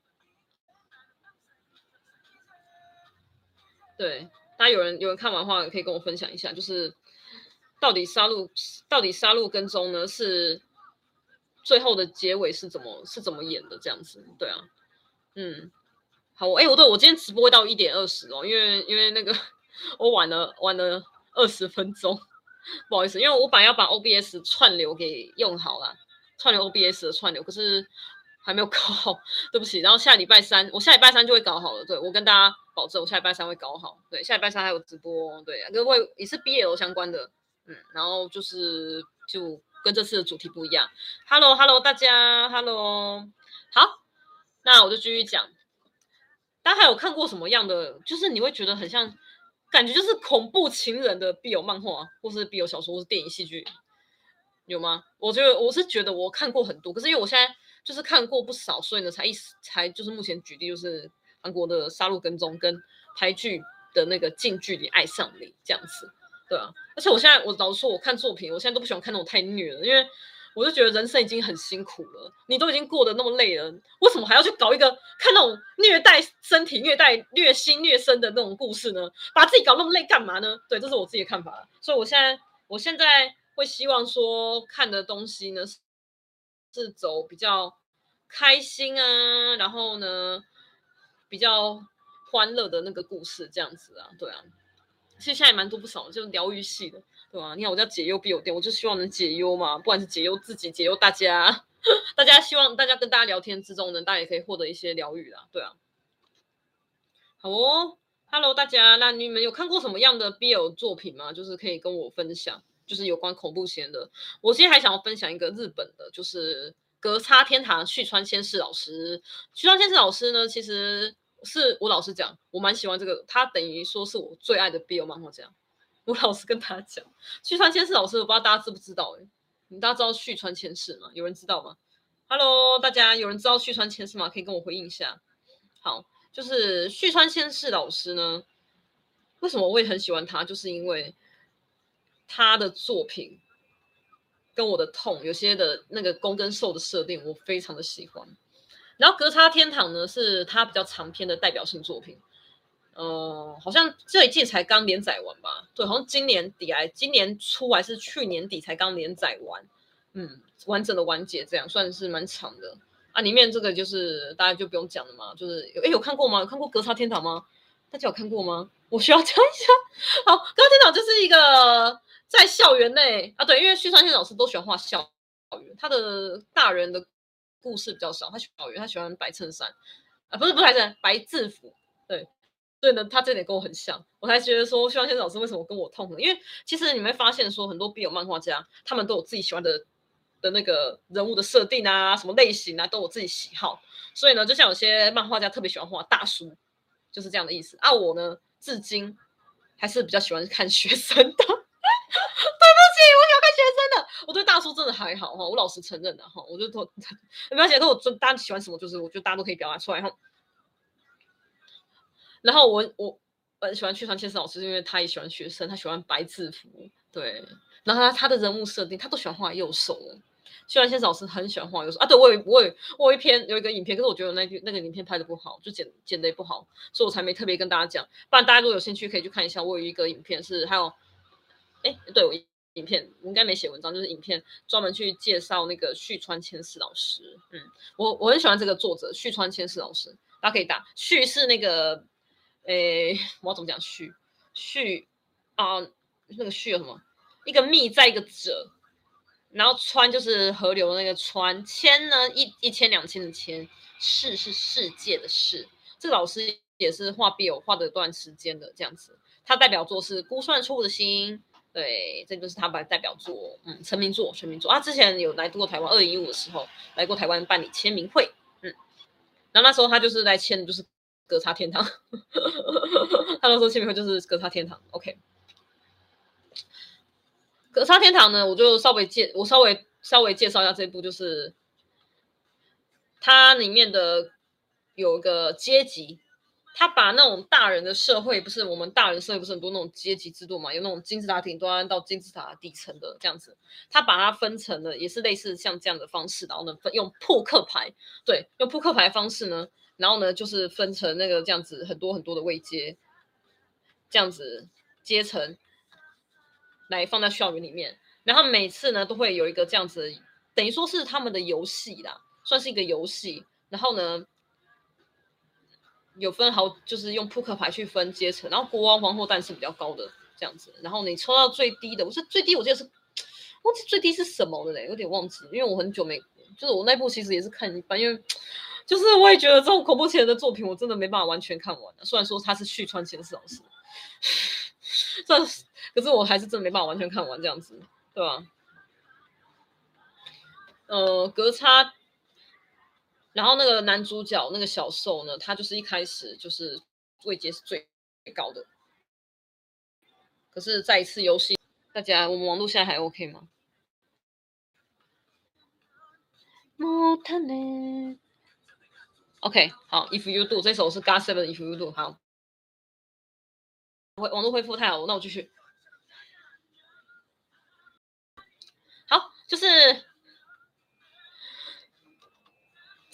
对，大家有人有人看完的话，可以跟我分享一下，就是到底杀戮到底杀戮跟踪呢是最后的结尾是怎么是怎么演的这样子，对啊，嗯。好，哎，我对我今天直播会到一点二十哦，因为因为那个我晚了晚了二十分钟，不好意思，因为我本来要把 OBS 串流给用好了，串流 OBS 的串流，可是还没有搞好，对不起。然后下礼拜三，我下礼拜三就会搞好了，对，我跟大家保证，我下礼拜三会搞好，对，下礼拜三还有直播，对，各位也是 BL 相关的，嗯，然后就是就跟这次的主题不一样。Hello，Hello，大家，Hello，好，那我就继续讲。大家还有看过什么样的？就是你会觉得很像，感觉就是恐怖情人的必有漫画，或是必有小说，或是电影戏剧，有吗？我觉得我是觉得我看过很多，可是因为我现在就是看过不少，所以呢才一才就是目前举例就是韩国的《杀戮跟踪》跟台剧的那个《近距离爱上你》这样子，对啊。而且我现在我老说，我看作品，我现在都不喜欢看那种太虐了，因为。我就觉得人生已经很辛苦了，你都已经过得那么累了，为什么还要去搞一个看那种虐待身体、虐待虐心、虐身的那种故事呢？把自己搞那么累干嘛呢？对，这是我自己的看法。所以我现在，我现在会希望说看的东西呢是走比较开心啊，然后呢比较欢乐的那个故事这样子啊，对啊。其实现在也蛮多不少，就是疗愈系的。对吧？你看，我叫解忧必有店，我就希望能解忧嘛，不管是解忧自己，解忧大家，大家希望大家跟大家聊天之中呢，大家也可以获得一些疗愈啦。对啊，好哦，Hello 大家，那你们有看过什么样的 BL 作品吗？就是可以跟我分享，就是有关恐怖片的。我今天还想要分享一个日本的，就是隔差天堂绪川千世老师。绪川千世老师呢，其实是我老实讲，我蛮喜欢这个，他等于说是我最爱的 BL 漫画家。我老实跟他讲，旭川千世老师，我不知道大家知不知道哎，你大家知道旭川千世吗？有人知道吗？Hello，大家有人知道旭川千世吗？可以跟我回应一下。好，就是旭川千世老师呢，为什么我会很喜欢他？就是因为他的作品跟我的痛有些的那个攻跟受的设定，我非常的喜欢。然后格差天堂呢，是他比较长篇的代表性作品。呃，好像这一季才刚连载完吧？对，好像今年底来，今年初还是去年底才刚连载完，嗯，完整的完结，这样算是蛮长的啊。里面这个就是大家就不用讲了嘛，就是有诶有看过吗？有看过《格差天堂》吗？大家有看过吗？我需要讲一下。好，《格差天堂》就是一个在校园内啊，对，因为绪川先生老师都喜欢画校园，他的大人的故事比较少，他喜欢，他喜欢白衬衫啊，不是不是白衬衫，白制服，对。所以呢，他这点跟我很像，我才觉得说，绪川先生老师为什么跟我痛呢？因为其实你会发现说，很多笔友漫画家，他们都有自己喜欢的的那个人物的设定啊，什么类型啊，都有自己喜好。所以呢，就像有些漫画家特别喜欢画大叔，就是这样的意思。啊，我呢，至今还是比较喜欢看 学生的。对不起，我喜欢看学生的。我对大叔真的还好哈，我老实承认的哈。我就说 没关系，跟我尊大家喜欢什么，就是我觉得大家都可以表达出来哈。然后我我很喜欢去川千丝老师，因为他也喜欢学生，他喜欢白制服，对。然后他他的人物设定，他都喜欢画右手的。去川千丝老师很喜欢画右手啊，对我有我有我有一篇有一个影片，可是我觉得那那个影片拍的不好，就剪剪的也不好，所以我才没特别跟大家讲。不然大家如果有兴趣，可以去看一下。我有一个影片是还有，哎，对我影片我应该没写文章，就是影片专门去介绍那个绪川千丝老师。嗯，我我很喜欢这个作者绪川千丝老师，大家可以打绪是那个。诶，我要怎么讲？绪绪啊，那个绪有什么？一个密在一个者，然后川就是河流的那个川，千呢一一千两千的千，世是世界的世。这个老师也是画 BL 画的一段时间的这样子，他代表作是《估算错误的心》，对，这就是他的代表作，嗯，成名作，成名作啊。之前有来过台湾，二零一五的时候来过台湾办理签名会，嗯，然后那时候他就是来签，就是。格差天堂，他都说签名会就是格差天堂。OK，格差天堂呢，我就稍微介，我稍微稍微介绍一下这部，就是它里面的有一个阶级，他把那种大人的社会，不是我们大人社会不是很多那种阶级制度嘛，有那种金字塔顶端到金字塔底层的这样子，他把它分成了，也是类似像这样的方式，然后呢，用扑克牌，对，用扑克牌方式呢。然后呢，就是分成那个这样子很多很多的位阶，这样子阶层来放在校园里面。然后每次呢，都会有一个这样子，等于说是他们的游戏啦，算是一个游戏。然后呢，有分好，就是用扑克牌去分阶层。然后国王、皇后、但是比较高的这样子。然后你抽到最低的，我说最低，我记得是忘记最低是什么的嘞，有点忘记，因为我很久没，就是我那部其实也是看一半，因为。就是我也觉得这种恐怖情人的作品，我真的没办法完全看完。虽然说他是续川千丝老师，但是可是我还是真的没办法完全看完这样子，对吧？呃，格差，然后那个男主角那个小受呢，他就是一开始就是位阶是最高的。可是再一次游戏，大家我们网络现在还 OK 吗？OK，好，If you do 这首是 GOT7 的 If you do，好，网络恢复太好，那我继续。好，就是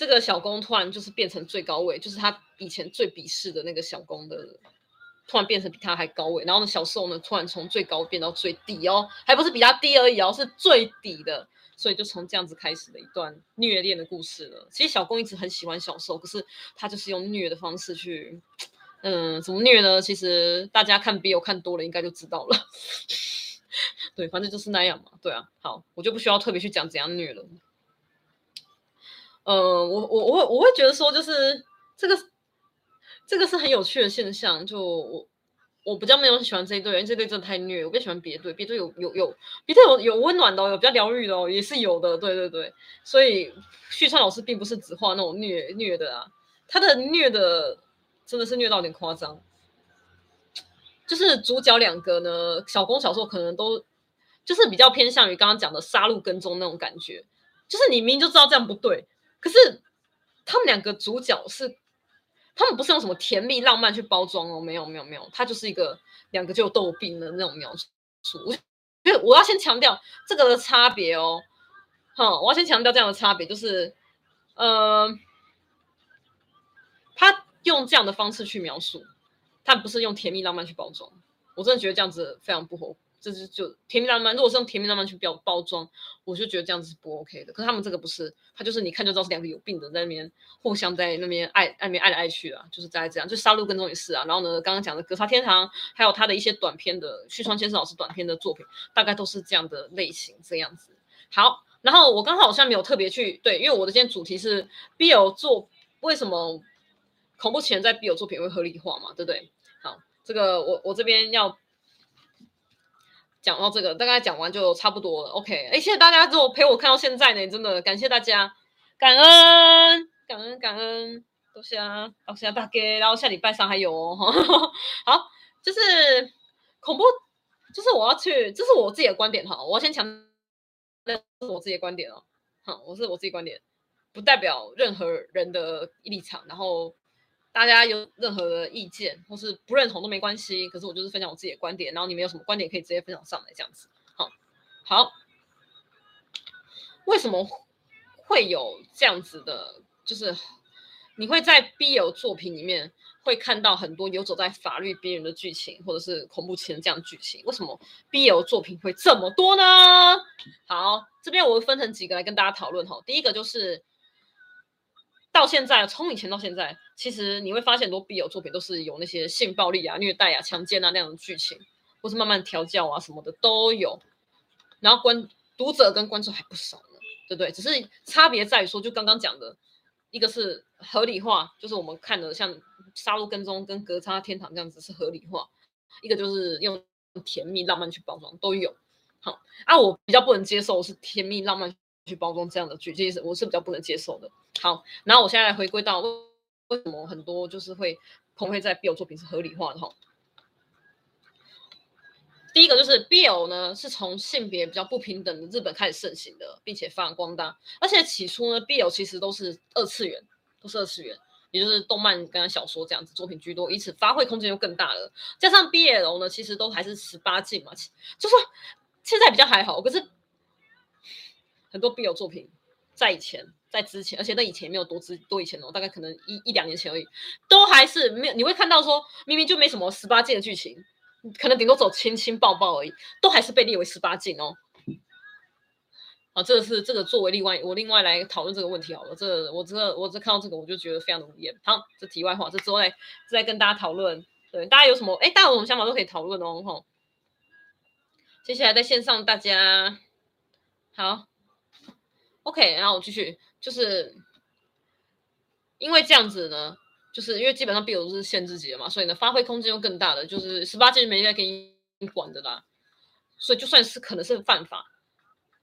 这个小攻突然就是变成最高位，就是他以前最鄙视的那个小攻的，突然变成比他还高位，然后呢，小受呢突然从最高变到最低哦，还不是比他低而已哦，是最底的。所以就从这样子开始的一段虐恋的故事了。其实小攻一直很喜欢小受，可是他就是用虐的方式去，嗯，怎么虐呢？其实大家看 BL 看多了，应该就知道了。对，反正就是那样嘛。对啊，好，我就不需要特别去讲怎样虐了。呃，我我我我会觉得说，就是这个这个是很有趣的现象。就我。我比较没有喜欢这一对，因为这对真的太虐。我比较喜欢别队，别队有有有别队有有温暖的，有比较疗愈的哦，也是有的。对对对，所以旭川老师并不是只画那种虐虐的啊，他的虐的真的是虐到有点夸张。就是主角两个呢，小攻小受可能都就是比较偏向于刚刚讲的杀戮跟踪那种感觉，就是你明明就知道这样不对，可是他们两个主角是。他们不是用什么甜蜜浪漫去包装哦，没有没有没有，他就是一个两个就有豆病的那种描述。因为我要先强调这个的差别哦，好，我要先强调这样的差别，就是，呃，他用这样的方式去描述，他不是用甜蜜浪漫去包装，我真的觉得这样子非常不合。这是就甜蜜浪漫，如果是用甜蜜浪漫去表包装，我就觉得这样子是不 OK 的。可是他们这个不是，他就是你看就知道是两个有病的在那边互相在那边爱爱，那边爱来爱去啊，就是在这样。就杀戮跟踪也是啊。然后呢，刚刚讲的格杀天堂，还有他的一些短篇的绪川先生老师短篇的作品，大概都是这样的类型这样子。好，然后我刚好好像没有特别去对，因为我的今天主题是 BL 作为什么恐怖情人在 BL 作品会合理化嘛，对不对？好，这个我我这边要。讲到这个，大概讲完就差不多了。OK，哎，谢谢大家，之后陪我看到现在呢，真的感谢大家，感恩感恩感恩，多谢啊，多谢大家，然后下礼拜三还有哦，好，就是恐怖就是我要去，这是我自己的观点哈，我要先强调是我自己的观点哦，好，我是我自己观点，不代表任何人的立场，然后大家有任何的意见或是不认同都没关系，可是我就是分享我自己的观点，然后你们有什么观点可以直接分享上来这样子，好，好，为什么会有这样子的，就是你会在 BL 作品里面。会看到很多游走在法律边缘的剧情，或者是恐怖情人这样的剧情。为什么 BL 作品会这么多呢？好，这边我会分成几个来跟大家讨论哈。第一个就是到现在，从以前到现在，其实你会发现很多 BL 作品都是有那些性暴力啊、虐待啊、强奸啊那样的剧情，或是慢慢调教啊什么的都有。然后观读者跟观众还不少呢，对不对？只是差别在于说，就刚刚讲的。一个是合理化，就是我们看的像杀戮跟踪跟格差天堂这样子是合理化；一个就是用甜蜜浪漫去包装，都有。好啊，我比较不能接受是甜蜜浪漫去包装这样的剧，其实我是比较不能接受的。好，然后我现在来回归到为为什么很多就是会可能会在 BL 作品是合理化的哈。第一个就是 BL 呢，是从性别比较不平等的日本开始盛行的，并且发扬光大。而且起初呢，BL 其实都是二次元，都是二次元，也就是动漫跟小说这样子作品居多，以此发挥空间就更大了。加上 BL 呢，其实都还是十八禁嘛，就说现在比较还好。可是很多 BL 作品在以前，在之前，而且在以前没有多之多以前哦，大概可能一一两年前而已，都还是没有。你会看到说，明明就没什么十八禁的剧情。可能顶多走亲亲抱抱而已，都还是被列为十八禁哦。啊，这个是这个作为例外，我另外来讨论这个问题好了。这、我这个我这看到这个我就觉得非常的无言。好，这题外话，这之后再再跟大家讨论。对，大家有什么哎，大家有什么想法都可以讨论哦。吼，接下来在线上大家好，OK，然后我继续，就是因为这样子呢。就是因为基本上 BL 都是限制级的嘛，所以呢，发挥空间又更大的，就是十八禁没人在给你管的啦。所以就算是可能是犯法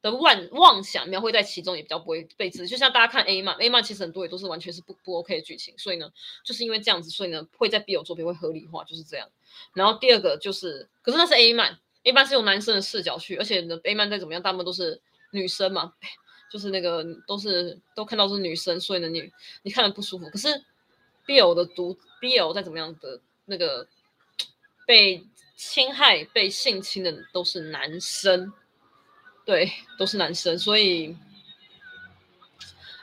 的妄妄想描绘在其中，也比较不会被制。就像大家看 A 漫，A 漫其实很多也都是完全是不不 OK 的剧情。所以呢，就是因为这样子，所以呢，会在 BL 作品会合理化，就是这样。然后第二个就是，可是那是 A 漫，A 漫是用男生的视角去，而且呢，A 漫再怎么样，大部分都是女生嘛，就是那个都是都看到是女生，所以呢，你你看了不舒服。可是。BL 的读 BL 再怎么样的那个被侵害、被性侵的都是男生，对，都是男生。所以，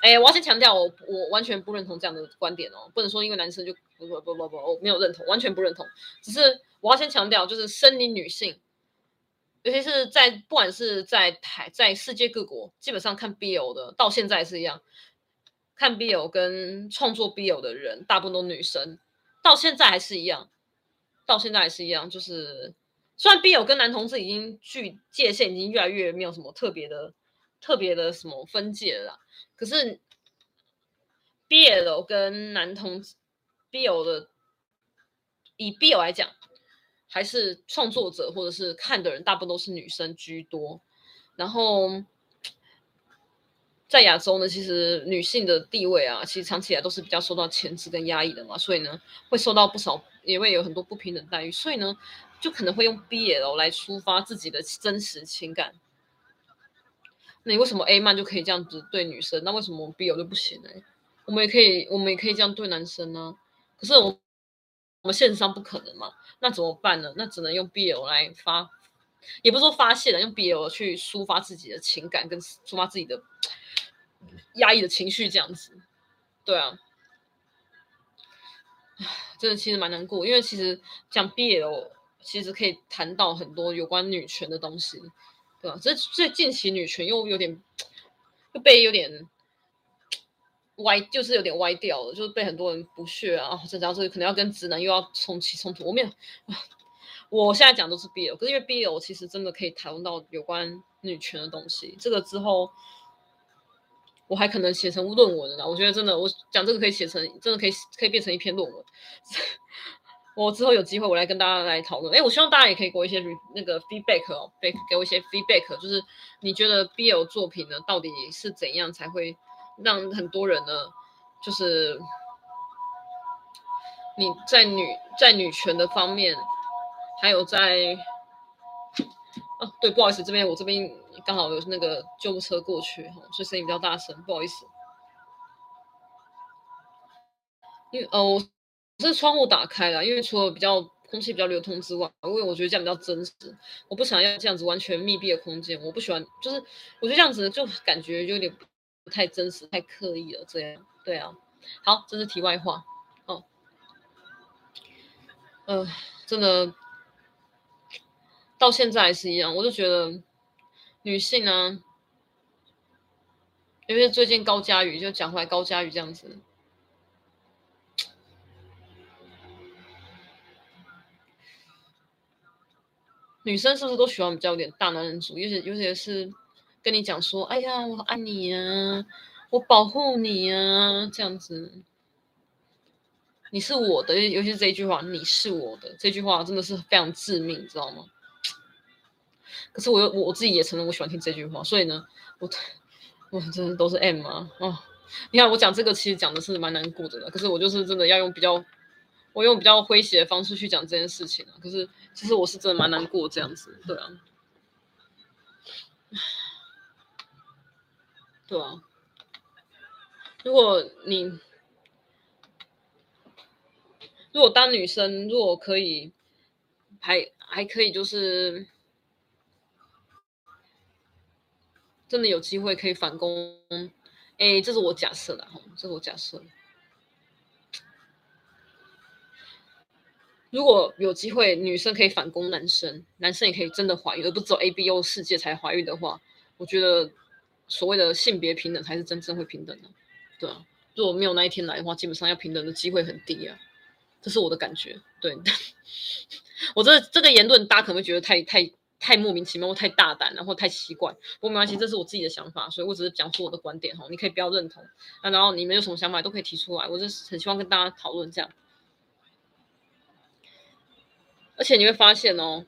哎，我要先强调，我我完全不认同这样的观点哦，不能说因为男生就不不不不不，我没有认同，完全不认同。只是我要先强调，就是生理女性，尤其是在不管是在台在世界各国，基本上看 BL 的到现在是一样。看 BL 跟创作 BL 的人，大部分都女生，到现在还是一样，到现在还是一样。就是虽然 BL 跟男同志已经距界限已经越来越没有什么特别的、特别的什么分界了，可是 BL 跟男同志 BL 的以 BL 来讲，还是创作者或者是看的人，大部分都是女生居多，然后。在亚洲呢，其实女性的地位啊，其实长期以来都是比较受到牵制跟压抑的嘛，所以呢，会受到不少，也会有很多不平等待遇，所以呢，就可能会用 BL 来抒发自己的真实情感。那你为什么 A 漫就可以这样子对女生，那为什么 BL 就不行呢？我们也可以，我们也可以这样对男生呢？可是我我们现实上不可能嘛，那怎么办呢？那只能用 BL 来发，也不是说发泄了，用 BL 去抒发自己的情感跟抒发自己的。压抑的情绪这样子，对啊，真的其实蛮难过，因为其实讲 BL 其实可以谈到很多有关女权的东西，对吧？这这近期女权又有点又被有点歪，就是有点歪掉了，就是被很多人不屑啊，这这可能要跟直男又要重起冲突。我没有，我现在讲都是 BL，可是因为 BL 其实真的可以谈论到有关女权的东西，这个之后。我还可能写成论文呢，我觉得真的，我讲这个可以写成，真的可以可以变成一篇论文。我之后有机会，我来跟大家来讨论。哎，我希望大家也可以给我一些那个 feedback 哦，给给我一些 feedback，就是你觉得 BL 作品呢，到底是怎样才会让很多人呢，就是你在女在女权的方面还有在，哦，对，不好意思，这边我这边刚好有那个救护车过去，所以声音比较大声，不好意思。因为呃，我是窗户打开了，因为除了比较空气比较流通之外，因为我觉得这样比较真实，我不想要这样子完全密闭的空间，我不喜欢，就是我觉得这样子就感觉有点太真实，太刻意了，这样，对啊。好，这是题外话，哦，呃，真的到现在还是一样，我就觉得女性呢，因为最近高嘉瑜就讲回来高嘉瑜这样子。女生是不是都喜欢比较有点大男人主义？尤其尤其是跟你讲说：“哎呀，我爱你啊，我保护你啊，这样子，你是我的。”尤其是这一句话，“你是我的”这句话真的是非常致命，你知道吗？可是我又我自己也承认我喜欢听这句话，所以呢，我我真的都是 M 啊！哦，你看我讲这个其实讲的是蛮难过的，可是我就是真的要用比较。我用比较诙谐的方式去讲这件事情啊，可是其实我是真的蛮难过这样子，对啊，对啊，如果你如果当女生，如果可以还还可以，就是真的有机会可以反攻，哎，这是我假设的哈，这是我假设。如果有机会，女生可以反攻男生，男生也可以真的怀孕，而不走 A B O 世界才怀孕的话，我觉得所谓的性别平等才是真正会平等的，对啊。如果没有那一天来的话，基本上要平等的机会很低啊，这是我的感觉。对，我这这个言论大家可能会觉得太太太莫名其妙，或太大胆，然后太奇怪。不过没关系，这是我自己的想法，所以我只是讲出我的观点哈，你可以不要认同那，然后你们有什么想法都可以提出来，我就是很希望跟大家讨论这样。而且你会发现哦，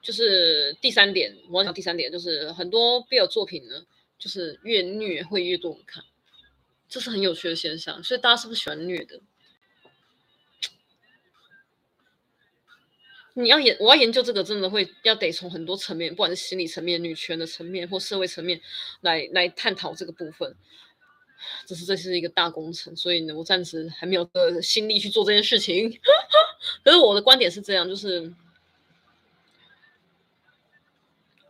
就是第三点，我要讲第三点，就是很多 BL 作品呢，就是越虐会越多人看，这是很有趣的现象。所以大家是不是喜欢虐的？你要研，我要研究这个，真的会要得从很多层面，不管是心理层面、女权的层面或社会层面来来探讨这个部分。这是这是一个大工程，所以呢，我暂时还没有个心力去做这件事情。可是我的观点是这样，就是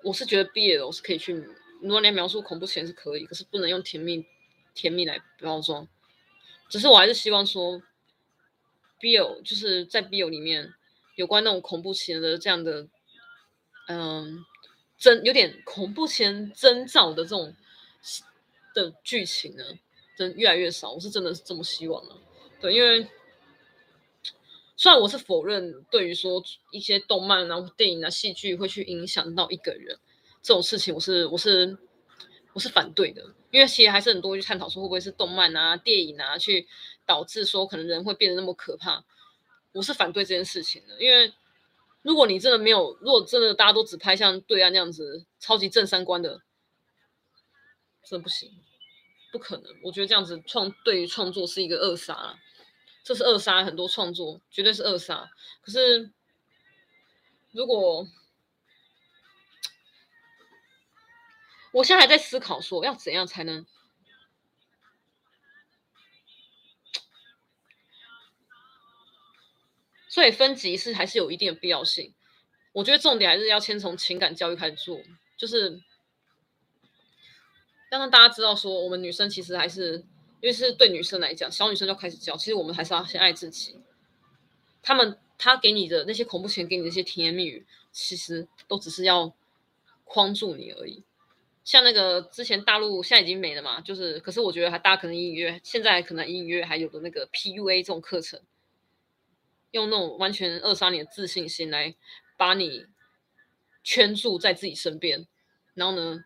我是觉得毕业了我是可以去，如果你描述恐怖情人是可以，可是不能用甜蜜甜蜜来包装。只是我还是希望说，Bill 就是在 Bill 里面有关那种恐怖情人的这样的，嗯，征有点恐怖情人征兆的这种。的剧情呢，真越来越少。我是真的是这么希望的，对，因为虽然我是否认对于说一些动漫啊、电影啊、戏剧会去影响到一个人这种事情，我是我是我是反对的。因为其实还是很多去探讨说会不会是动漫啊、电影啊去导致说可能人会变得那么可怕。我是反对这件事情的，因为如果你真的没有，如果真的大家都只拍像对岸那样子超级正三观的，真的不行。不可能，我觉得这样子创对于创作是一个扼杀了，这是扼杀很多创作，绝对是扼杀。可是，如果我现在还在思考说要怎样才能，所以分级是还是有一定的必要性。我觉得重点还是要先从情感教育开始做，就是。要让大家知道，说我们女生其实还是，因为是对女生来讲，小女生就开始教，其实我们还是要先爱自己。他们他给你的那些恐怖情人给你的那些甜言蜜语，其实都只是要框住你而已。像那个之前大陆现在已经没了嘛，就是，可是我觉得还大家可能隐隐约现在可能隐隐约还有的那个 PUA 这种课程，用那种完全扼杀你的自信心来把你圈住在自己身边，然后呢？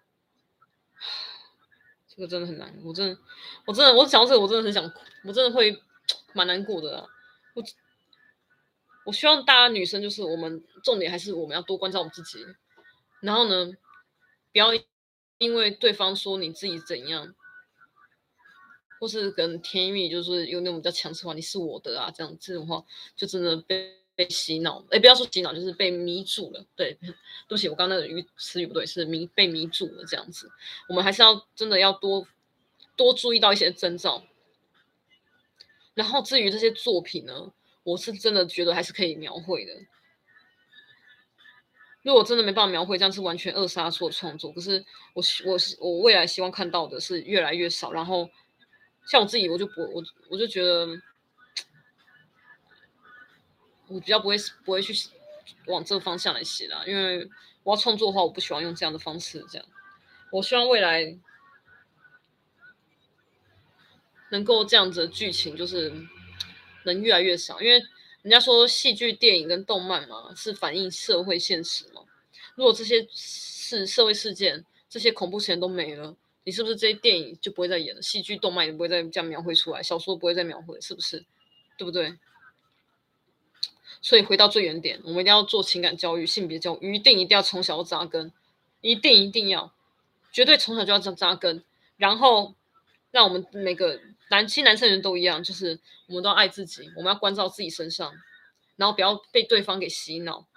这个真的很难，我真的，我真的，我讲到这个，我真的很想哭，我真的会蛮难过的啊。我我希望大家女生就是我们重点还是我们要多关照我们自己，然后呢，不要因为对方说你自己怎样，或是跟天意就是用那种比较强势话，你是我的啊，这样这种话就真的被被洗脑，哎，不要说洗脑，就是被迷住了。对，对不起，我刚刚那个语词语不对，是迷被迷住了这样子。我们还是要真的要多多注意到一些征兆。然后至于这些作品呢，我是真的觉得还是可以描绘的。如果真的没办法描绘，这样是完全扼杀所有创作。可是我我我未来希望看到的是越来越少。然后像我自己，我就不我我就觉得。我比较不会不会去往这个方向来写啦，因为我要创作的话，我不喜欢用这样的方式。这样，我希望未来能够这样子的剧情，就是能越来越少。因为人家说戏剧、电影跟动漫嘛，是反映社会现实嘛。如果这些是社会事件，这些恐怖事件都没了，你是不是这些电影就不会再演了？戏剧、动漫也不会再这样描绘出来，小说不会再描绘，是不是？对不对？所以回到最原点，我们一定要做情感教育、性别教育，一定一定要从小要扎根，一定一定要，绝对从小就要扎扎根，然后让我们每个男性、男生人都一样，就是我们都要爱自己，我们要关照自己身上，然后不要被对方给洗脑。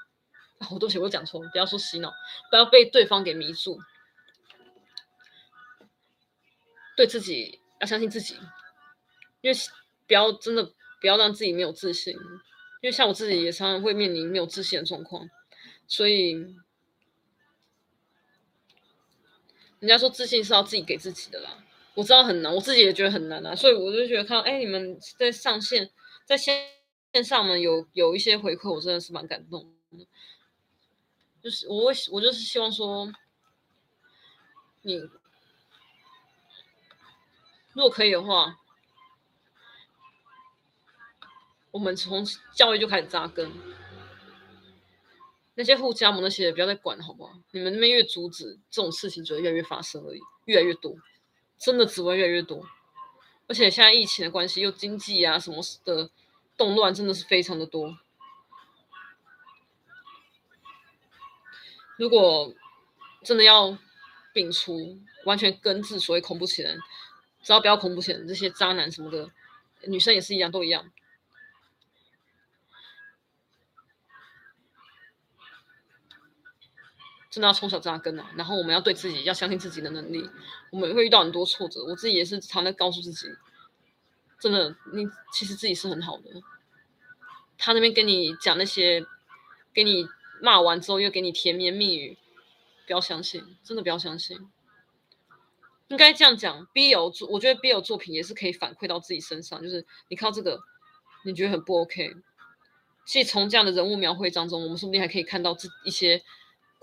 啊，我对不起，我讲错了，不要说洗脑，不要被对方给迷住，对自己要相信自己，因为不要真的不要让自己没有自信。因为像我自己也常常会面临没有自信的状况，所以人家说自信是要自己给自己的啦。我知道很难，我自己也觉得很难啊。所以我就觉得看到，哎，你们在上线，在线线上呢有有一些回馈，我真的是蛮感动的。就是我我就是希望说，你如果可以的话。我们从教育就开始扎根，那些护家盟那些不要再管，好不好？你们那边越阻止这种事情，只会越来越发生而已，越来越多，真的只会越来越多。而且现在疫情的关系，又经济啊什么的动乱，真的是非常的多。如果真的要摒除、完全根治所谓恐怖情人，只要不要恐怖情人，这些渣男什么的，女生也是一样，都一样。真的要从小扎根啊！然后我们要对自己要相信自己的能力。我们会遇到很多挫折，我自己也是常在告诉自己，真的，你其实自己是很好的。他那边跟你讲那些，给你骂完之后又给你甜言蜜语，不要相信，真的不要相信。应该这样讲，BL 作，我觉得 BL 作品也是可以反馈到自己身上，就是你靠这个，你觉得很不 OK。其实从这样的人物描绘当中，我们说不定还可以看到这一些。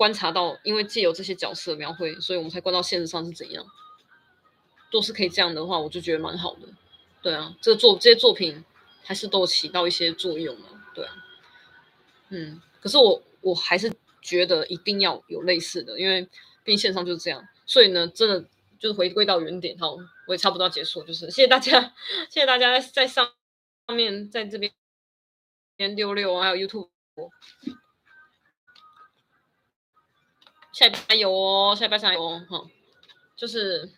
观察到，因为借由这些角色描绘，所以我们才观到现实上是怎样。都是可以这样的话，我就觉得蛮好的。对啊，这个作这些作品还是都起到一些作用了。对啊，嗯，可是我我还是觉得一定要有类似的，因为毕竟线上就是这样。所以呢，真的就是回归到原点。好，我也差不多要结束，就是谢谢大家，谢谢大家在上上面在这边六六还有 YouTube。下礼拜有哦，下礼拜三有哦，哈，就是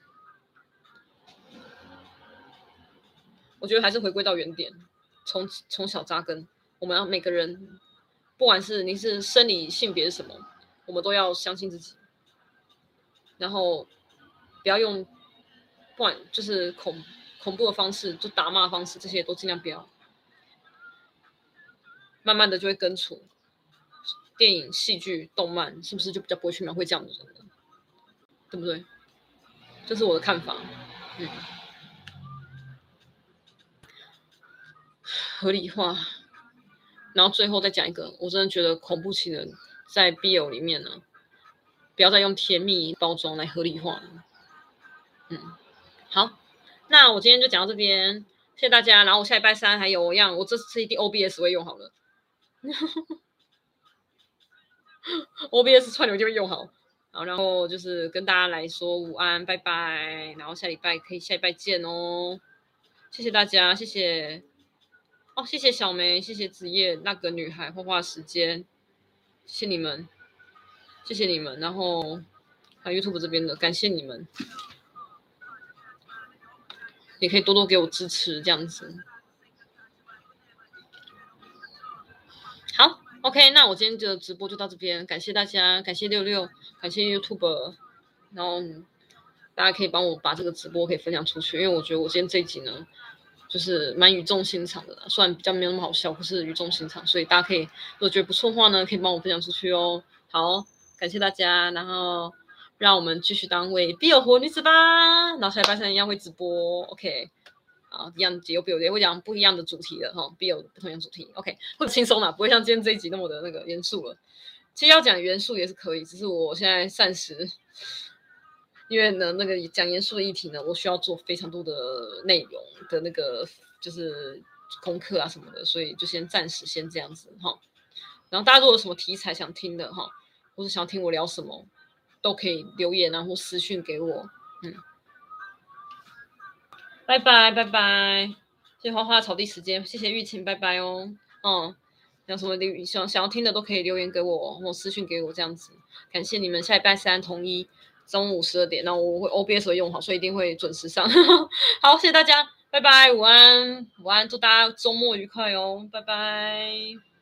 我觉得还是回归到原点，从从小扎根。我们要每个人，不管是你是生理性别是什么，我们都要相信自己，然后不要用不管就是恐恐怖的方式，就打骂的方式，这些都尽量不要，慢慢的就会根除。电影、戏剧、动漫是不是就比较不会去描绘这样的人了？对不对？这是我的看法。嗯，合理化。然后最后再讲一个，我真的觉得恐怖情人在 BL 里面呢，不要再用甜蜜包装来合理化。嗯，好，那我今天就讲到这边，谢谢大家。然后我下礼拜三还有一样，我这次一定 OBS 会用好了。OBS 串流就会用好，好，然后就是跟大家来说午安，拜拜，然后下礼拜可以下礼拜见哦，谢谢大家，谢谢，哦，谢谢小梅，谢谢子夜那个女孩画画时间，谢谢你们，谢谢你们，然后还有 YouTube 这边的，感谢你们，也可以多多给我支持，这样子。OK，那我今天的直播就到这边，感谢大家，感谢六六，感谢 YouTube，然后大家可以帮我把这个直播可以分享出去，因为我觉得我今天这一集呢，就是蛮语重心长的啦，虽然比较没有那么好笑，可是语重心长，所以大家可以如果觉得不错的话呢，可以帮我分享出去哦。好，感谢大家，然后让我们继续当为必有活女子吧，然后下礼拜三一样会直播，OK。啊，一样也有 BL 也会讲不一样的主题的哈，BL 不同样主题，OK，会轻松嘛，不会像今天这一集那么的那个严肃了。其实要讲严肃也是可以，只是我现在暂时，因为呢那个讲严肃的议题呢，我需要做非常多的内容的那个就是功课啊什么的，所以就先暂时先这样子哈。然后大家如果有什么题材想听的哈，或者想听我聊什么，都可以留言啊或私讯给我，嗯。拜拜拜拜，谢谢花花草地时间，谢谢玉琴，拜拜哦。嗯，有什么留想想要听的都可以留言给我，或私讯给我这样子。感谢你们，下礼拜三同一中午十二点，那我会 OBS 会用好，所以一定会准时上。好，谢谢大家，拜拜，午安午安，祝大家周末愉快哦，拜拜。